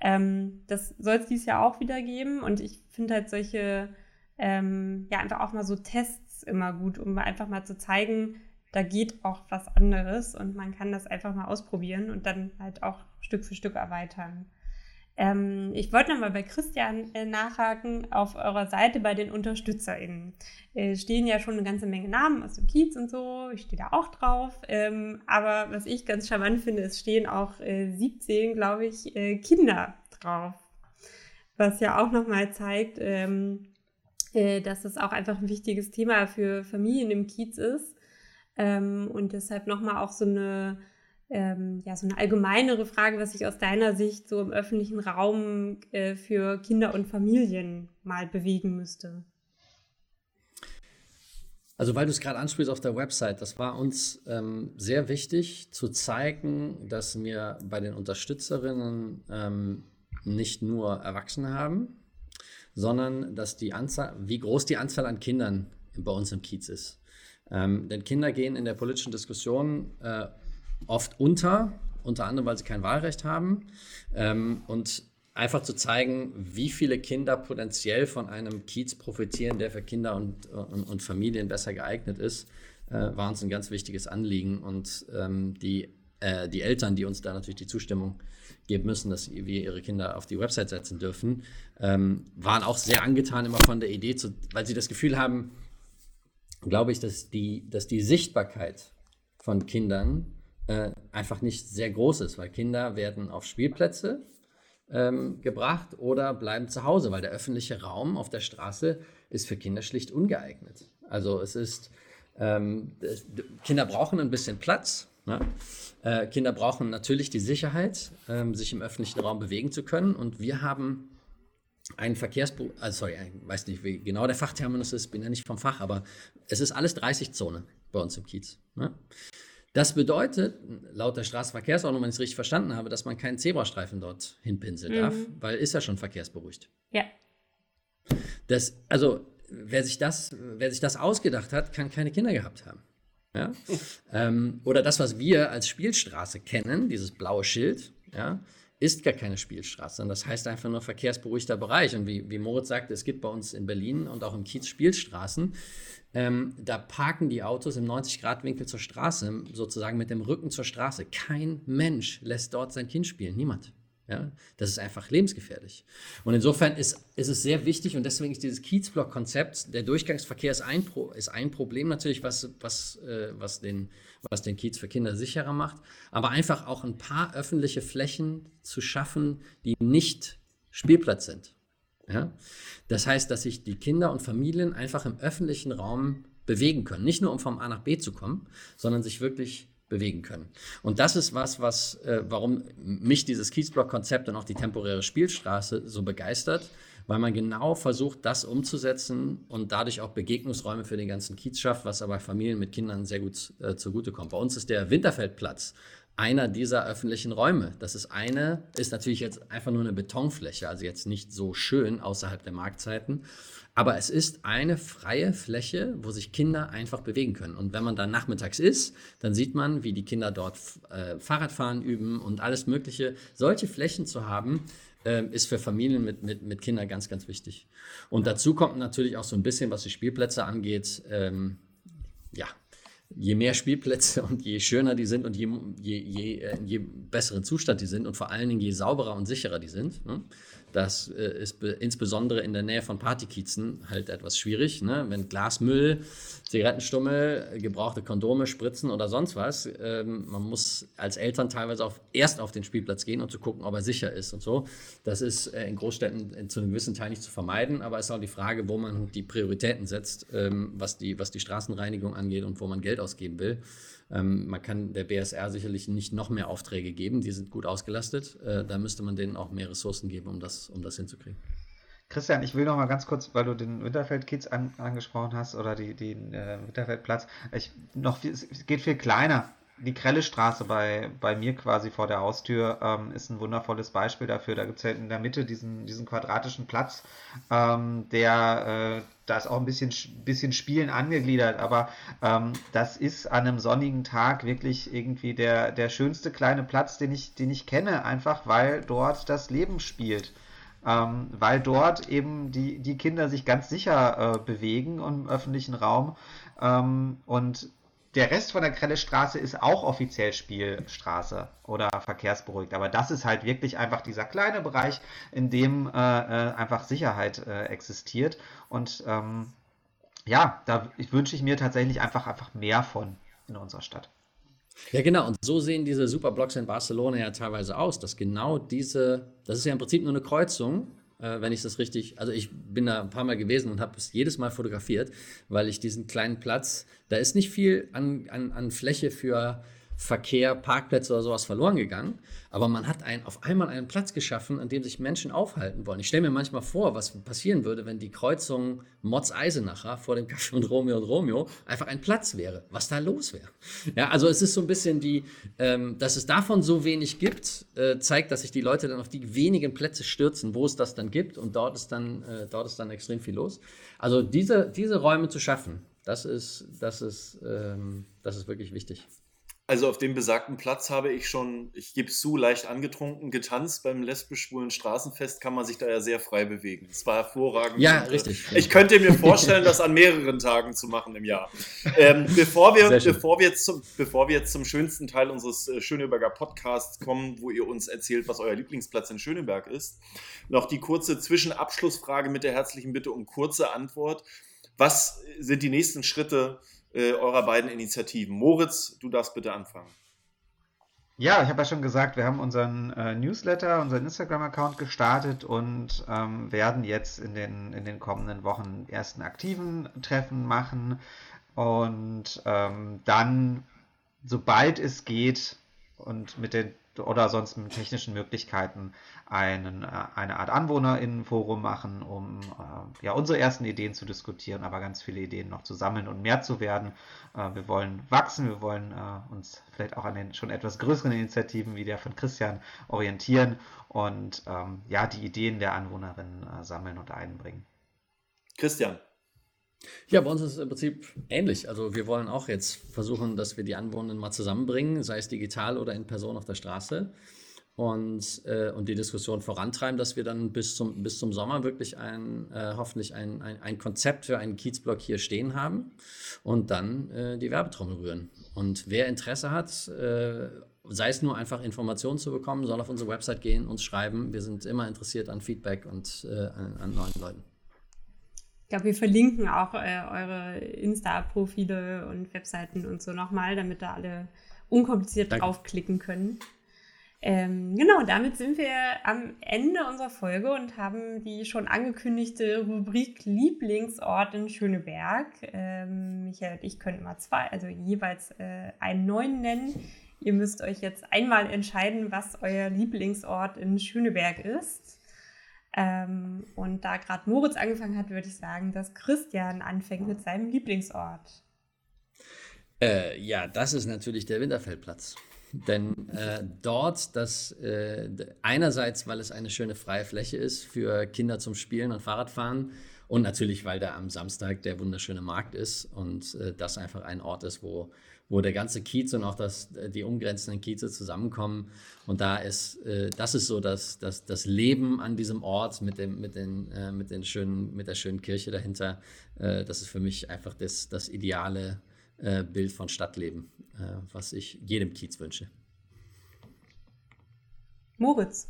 Ähm, das soll es dieses Jahr auch wieder geben und ich finde halt solche, ähm, ja, einfach auch mal so Tests immer gut, um einfach mal zu zeigen, da geht auch was anderes und man kann das einfach mal ausprobieren und dann halt auch Stück für Stück erweitern. Ähm, ich wollte nochmal bei Christian äh, nachhaken. Auf eurer Seite bei den UnterstützerInnen äh, stehen ja schon eine ganze Menge Namen aus dem Kiez und so. Ich stehe da auch drauf. Ähm, aber was ich ganz charmant finde, es stehen auch äh, 17, glaube ich, äh, Kinder drauf. Was ja auch nochmal zeigt, ähm, äh, dass es auch einfach ein wichtiges Thema für Familien im Kiez ist. Ähm, und deshalb nochmal auch so eine ähm, ja, so eine allgemeinere Frage, was sich aus deiner Sicht so im öffentlichen Raum äh, für Kinder und Familien mal bewegen müsste. Also weil du es gerade ansprichst auf der Website, das war uns ähm, sehr wichtig zu zeigen, dass wir bei den Unterstützerinnen ähm, nicht nur Erwachsene haben, sondern dass die Anzahl, wie groß die Anzahl an Kindern bei uns im Kiez ist. Ähm, denn Kinder gehen in der politischen Diskussion äh, oft unter, unter anderem, weil sie kein Wahlrecht haben. Ähm, und einfach zu zeigen, wie viele Kinder potenziell von einem Kiez profitieren, der für Kinder und, und, und Familien besser geeignet ist, äh, war uns ein ganz wichtiges Anliegen. Und ähm, die, äh, die Eltern, die uns da natürlich die Zustimmung geben müssen, dass wir ihre Kinder auf die Website setzen dürfen, ähm, waren auch sehr angetan immer von der Idee, zu, weil sie das Gefühl haben, glaube ich, dass die, dass die Sichtbarkeit von Kindern äh, einfach nicht sehr groß ist, weil Kinder werden auf Spielplätze ähm, gebracht oder bleiben zu Hause, weil der öffentliche Raum auf der Straße ist für Kinder schlicht ungeeignet. Also es ist, ähm, Kinder brauchen ein bisschen Platz. Ne? Äh, Kinder brauchen natürlich die Sicherheit, ähm, sich im öffentlichen Raum bewegen zu können. Und wir haben einen Verkehrsbuch, also sorry, ich weiß nicht, wie genau der Fachterminus ist, bin ja nicht vom Fach, aber es ist alles 30 Zone bei uns im Kiez. Ne? Das bedeutet, laut der Straßenverkehrsordnung, wenn ich es richtig verstanden habe, dass man keinen Zebrastreifen dort hinpinseln mhm. darf, weil ist ja schon verkehrsberuhigt. Ja. Das, also, wer sich, das, wer sich das ausgedacht hat, kann keine Kinder gehabt haben. Ja? ähm, oder das, was wir als Spielstraße kennen, dieses blaue Schild, ja, ist gar keine Spielstraße, sondern das heißt einfach nur verkehrsberuhigter Bereich. Und wie, wie Moritz sagte, es gibt bei uns in Berlin und auch im Kiez Spielstraßen. Ähm, da parken die Autos im 90-Grad-Winkel zur Straße, sozusagen mit dem Rücken zur Straße. Kein Mensch lässt dort sein Kind spielen, niemand. Ja, das ist einfach lebensgefährlich. Und insofern ist, ist es sehr wichtig und deswegen ist dieses Kiezblock-Konzept, der Durchgangsverkehr ist ein, Pro, ist ein Problem natürlich, was, was, äh, was, den, was den Kiez für Kinder sicherer macht, aber einfach auch ein paar öffentliche Flächen zu schaffen, die nicht Spielplatz sind. Ja? Das heißt, dass sich die Kinder und Familien einfach im öffentlichen Raum bewegen können. Nicht nur um vom A nach B zu kommen, sondern sich wirklich bewegen können. Und das ist was, was, äh, warum mich dieses Kiesblock-Konzept und auch die temporäre Spielstraße so begeistert, weil man genau versucht, das umzusetzen und dadurch auch Begegnungsräume für den ganzen Kiez schafft, was aber Familien mit Kindern sehr gut äh, zugutekommt. Bei uns ist der Winterfeldplatz einer dieser öffentlichen Räume. Das ist eine, ist natürlich jetzt einfach nur eine Betonfläche, also jetzt nicht so schön außerhalb der Marktzeiten. Aber es ist eine freie Fläche, wo sich Kinder einfach bewegen können. Und wenn man da nachmittags ist, dann sieht man, wie die Kinder dort äh, Fahrradfahren üben und alles Mögliche. Solche Flächen zu haben, äh, ist für Familien mit, mit, mit Kindern ganz, ganz wichtig. Und dazu kommt natürlich auch so ein bisschen, was die Spielplätze angeht, ähm, ja, je mehr Spielplätze und je schöner die sind und je, je, je, äh, je besseren Zustand die sind und vor allen Dingen je sauberer und sicherer die sind, ne, das äh, ist insbesondere in der Nähe von Partykiezen halt etwas schwierig. Ne? Wenn Glasmüll, Zigarettenstummel, gebrauchte Kondome, Spritzen oder sonst was, ähm, man muss als Eltern teilweise auch erst auf den Spielplatz gehen, um zu gucken, ob er sicher ist und so. Das ist äh, in Großstädten in, zu einem gewissen Teil nicht zu vermeiden, aber es ist auch die Frage, wo man die Prioritäten setzt, ähm, was, die, was die Straßenreinigung angeht und wo man Geld ausgeben will. Ähm, man kann der BSR sicherlich nicht noch mehr Aufträge geben, die sind gut ausgelastet. Äh, da müsste man denen auch mehr Ressourcen geben, um das, um das hinzukriegen. Christian, ich will noch mal ganz kurz, weil du den Winterfeld-Kids an, angesprochen hast oder die, den äh, Winterfeldplatz, ich, noch, es geht viel kleiner die Krellestraße bei, bei mir quasi vor der Haustür ähm, ist ein wundervolles Beispiel dafür. Da gibt es halt in der Mitte diesen, diesen quadratischen Platz, ähm, der äh, da ist auch ein bisschen, bisschen Spielen angegliedert, aber ähm, das ist an einem sonnigen Tag wirklich irgendwie der, der schönste kleine Platz, den ich, den ich kenne, einfach weil dort das Leben spielt. Ähm, weil dort eben die, die Kinder sich ganz sicher äh, bewegen im öffentlichen Raum ähm, und der Rest von der Krellestraße ist auch offiziell Spielstraße oder verkehrsberuhigt. Aber das ist halt wirklich einfach dieser kleine Bereich, in dem äh, äh, einfach Sicherheit äh, existiert. Und ähm, ja, da wünsche ich mir tatsächlich einfach, einfach mehr von in unserer Stadt. Ja, genau. Und so sehen diese Superblocks in Barcelona ja teilweise aus, dass genau diese, das ist ja im Prinzip nur eine Kreuzung äh, wenn ich das richtig, also ich bin da ein paar Mal gewesen und habe es jedes Mal fotografiert, weil ich diesen kleinen Platz, da ist nicht viel an, an, an Fläche für Verkehr, Parkplätze oder sowas verloren gegangen. Aber man hat ein, auf einmal einen Platz geschaffen, an dem sich Menschen aufhalten wollen. Ich stelle mir manchmal vor, was passieren würde, wenn die Kreuzung Motz-Eisenacher vor dem Café und Romeo und Romeo einfach ein Platz wäre, was da los wäre. Ja, also es ist so ein bisschen wie, ähm, dass es davon so wenig gibt, äh, zeigt, dass sich die Leute dann auf die wenigen Plätze stürzen, wo es das dann gibt und dort ist dann, äh, dort ist dann extrem viel los. Also diese, diese Räume zu schaffen, das ist, das ist, ähm, das ist wirklich wichtig. Also auf dem besagten Platz habe ich schon, ich gebe es zu, leicht angetrunken, getanzt. Beim lesbisch-schwulen Straßenfest kann man sich da ja sehr frei bewegen. Es war hervorragend. Ja, und, äh, richtig. Ich könnte mir vorstellen, das an mehreren Tagen zu machen im Jahr. Ähm, bevor, wir, bevor, wir jetzt zum, bevor wir jetzt zum schönsten Teil unseres äh, Schöneberger Podcasts kommen, wo ihr uns erzählt, was euer Lieblingsplatz in Schöneberg ist, noch die kurze Zwischenabschlussfrage mit der herzlichen Bitte um kurze Antwort. Was sind die nächsten Schritte äh, eurer beiden Initiativen. Moritz, du darfst bitte anfangen. Ja, ich habe ja schon gesagt, wir haben unseren äh, Newsletter, unseren Instagram-Account gestartet und ähm, werden jetzt in den, in den kommenden Wochen ersten aktiven Treffen machen und ähm, dann, sobald es geht und mit den oder sonst mit technischen Möglichkeiten einen, äh, eine Art Anwohnerinnenforum machen, um äh, ja, unsere ersten Ideen zu diskutieren, aber ganz viele Ideen noch zu sammeln und mehr zu werden. Äh, wir wollen wachsen, wir wollen uns vielleicht auch an den schon etwas größeren Initiativen wie der von Christian orientieren und ähm, ja, die Ideen der Anwohnerinnen sammeln und einbringen. Christian. Ja, bei uns ist es im Prinzip ähnlich. Also wir wollen auch jetzt versuchen, dass wir die Anwohner mal zusammenbringen, sei es digital oder in Person auf der Straße. und, äh, und die Diskussion vorantreiben, dass wir dann bis zum, bis zum Sommer wirklich ein, äh, hoffentlich ein, ein, ein Konzept für einen Kiezblock hier stehen haben und dann äh, die Werbetrommel rühren. Und wer Interesse hat, äh, sei es nur einfach Informationen zu bekommen, soll auf unsere Website gehen, uns schreiben. Wir sind immer interessiert an Feedback und äh, an, an, neuen Leuten. Ich glaube, wir verlinken auch äh, eure Insta-Profile und Webseiten und so nochmal, damit da alle unkompliziert Danke. draufklicken können. Ähm, genau, damit sind wir am Ende unserer Folge und haben die schon angekündigte Rubrik Lieblingsort in Schöneberg. Ähm, Michael und ich können immer zwei, also jeweils äh, einen neuen nennen. Ihr müsst euch jetzt einmal entscheiden, was euer Lieblingsort in Schöneberg ist. Ähm, und da gerade Moritz angefangen hat, würde ich sagen, dass Christian anfängt mit seinem Lieblingsort. Äh, ja, das ist natürlich der Winterfeldplatz. Denn äh, dort, das äh, einerseits, weil es eine schöne freie Fläche ist für Kinder zum Spielen und Fahrradfahren und natürlich, weil da am Samstag der wunderschöne Markt ist und äh, das einfach ein Ort ist, wo, wo der ganze Kiez und auch das, die umgrenzenden Kieze zusammenkommen. Und da ist, äh, das ist so das, das, das Leben an diesem Ort mit, dem, mit, den, äh, mit, den schönen, mit der schönen Kirche dahinter. Äh, das ist für mich einfach das, das ideale Bild von Stadtleben. Äh, was ich jedem Kiez wünsche. Moritz.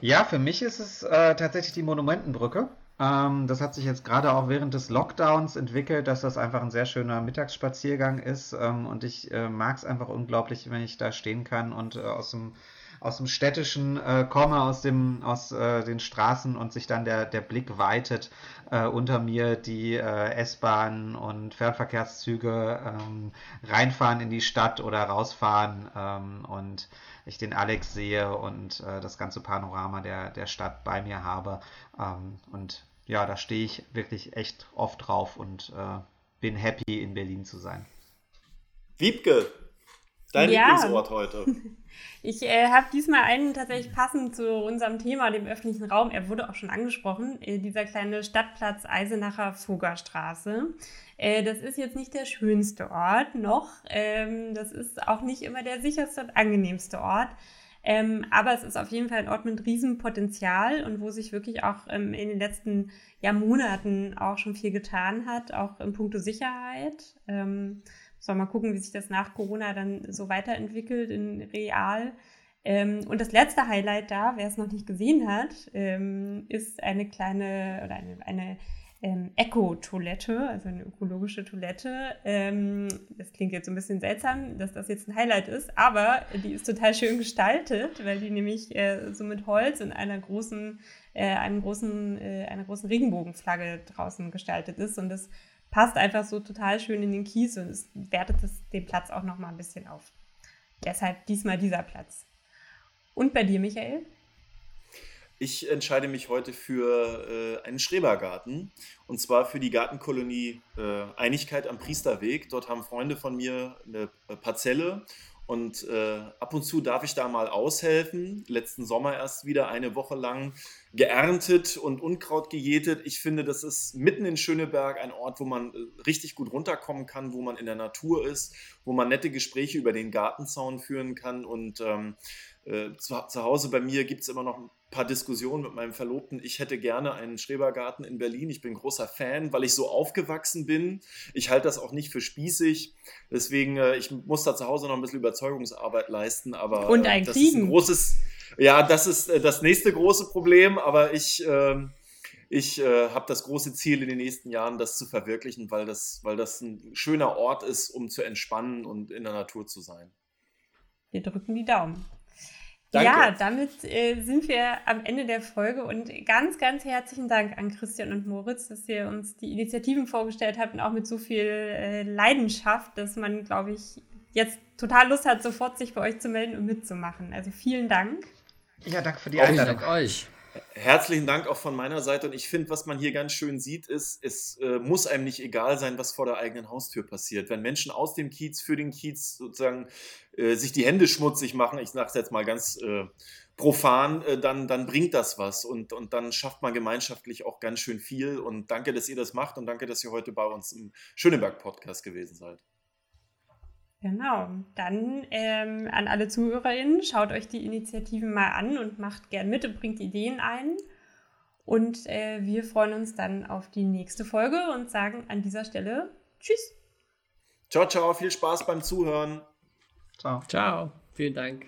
Ja, für mich ist es äh, tatsächlich die Monumentenbrücke. Ähm, das hat sich jetzt gerade auch während des Lockdowns entwickelt, dass das einfach ein sehr schöner Mittagsspaziergang ist. Ähm, und ich äh, mag es einfach unglaublich, wenn ich da stehen kann und äh, aus dem aus dem städtischen äh, komme, aus, dem, aus den Straßen und sich dann der, der Blick weitet unter mir die S-Bahnen und Fernverkehrszüge ähm, reinfahren in die Stadt oder rausfahren und ich den Alex sehe und äh, das ganze Panorama der, der Stadt bei mir habe. Ähm, und ja, da stehe ich wirklich echt oft drauf und äh, bin happy in Berlin zu sein. Wiebke, dein ja. Lieblingsort heute. Ich äh, habe diesmal einen tatsächlich passend zu unserem Thema, dem öffentlichen Raum. Er wurde auch schon angesprochen, äh, dieser kleine Stadtplatz Eisenacher Fuggerstraße. Äh, das ist jetzt nicht der schönste Ort noch. Ähm, das ist auch nicht immer der sicherste und angenehmste Ort. Ähm, aber es ist auf jeden Fall ein Ort mit Riesenpotenzial und wo sich wirklich auch ähm, in den letzten ja, Monaten auch schon viel getan hat, auch in puncto Sicherheit. Ähm, soll mal gucken, wie sich das nach Corona dann so weiterentwickelt in real. Ähm, und das letzte Highlight da, wer es noch nicht gesehen hat, ähm, ist eine kleine oder eine, eine ähm, Eco-Toilette, also eine ökologische Toilette. Ähm, das klingt jetzt so ein bisschen seltsam, dass das jetzt ein Highlight ist, aber die ist total schön gestaltet, weil die nämlich äh, so mit Holz und einer großen, äh, einem großen, äh, einer großen Regenbogenflagge draußen gestaltet ist und das passt einfach so total schön in den Kies und es wertet das, den Platz auch noch mal ein bisschen auf. Deshalb diesmal dieser Platz. Und bei dir, Michael? Ich entscheide mich heute für äh, einen Schrebergarten und zwar für die Gartenkolonie äh, Einigkeit am Priesterweg. Dort haben Freunde von mir eine äh, Parzelle und äh, ab und zu darf ich da mal aushelfen. Letzten Sommer erst wieder eine Woche lang geerntet und Unkraut gejätet. Ich finde, das ist mitten in Schöneberg ein Ort, wo man äh, richtig gut runterkommen kann, wo man in der Natur ist, wo man nette Gespräche über den Gartenzaun führen kann. Und ähm, äh, zu, zu, Hause bei mir gibt es immer noch paar Diskussionen mit meinem Verlobten. Ich hätte gerne einen Schrebergarten in Berlin. Ich bin großer Fan, weil ich so aufgewachsen bin. Ich halte das auch nicht für spießig. Deswegen, äh, ich muss da zu Hause noch ein bisschen Überzeugungsarbeit leisten. Aber Und ein das Kriegen. ist ein großes, ja, das ist äh, das nächste große Problem. Aber ich, äh, ich äh, habe das große Ziel in den nächsten Jahren, das zu verwirklichen, weil das, weil das ein schöner Ort ist, um zu entspannen und in der Natur zu sein. Wir drücken die Daumen. Danke. Ja, damit äh, sind wir am Ende der Folge und ganz, ganz herzlichen Dank an Christian und Moritz, dass ihr uns die Initiativen vorgestellt habt und auch mit so viel äh, Leidenschaft, dass man, glaube ich, jetzt total Lust hat, sofort sich bei euch zu melden und mitzumachen. Also vielen Dank. Ja, danke für die Einladung. Dank euch. Herzlichen Dank auch von meiner Seite. Und ich finde, was man hier ganz schön sieht, ist, es äh, muss einem nicht egal sein, was vor der eigenen Haustür passiert. Wenn Menschen aus dem Kiez für den Kiez sozusagen äh, sich die Hände schmutzig machen, ich sage es jetzt mal ganz äh, profan, äh, dann, dann bringt das was. Und, und dann schafft man gemeinschaftlich auch ganz schön viel. Und danke, dass ihr das macht und danke, dass ihr heute bei uns im Schöneberg-Podcast gewesen seid. Genau, dann ähm, an alle ZuhörerInnen, schaut euch die Initiativen mal an und macht gern mit und bringt Ideen ein. Und äh, wir freuen uns dann auf die nächste Folge und sagen an dieser Stelle Tschüss. Ciao, ciao, viel Spaß beim Zuhören. Ciao. Ciao, vielen Dank.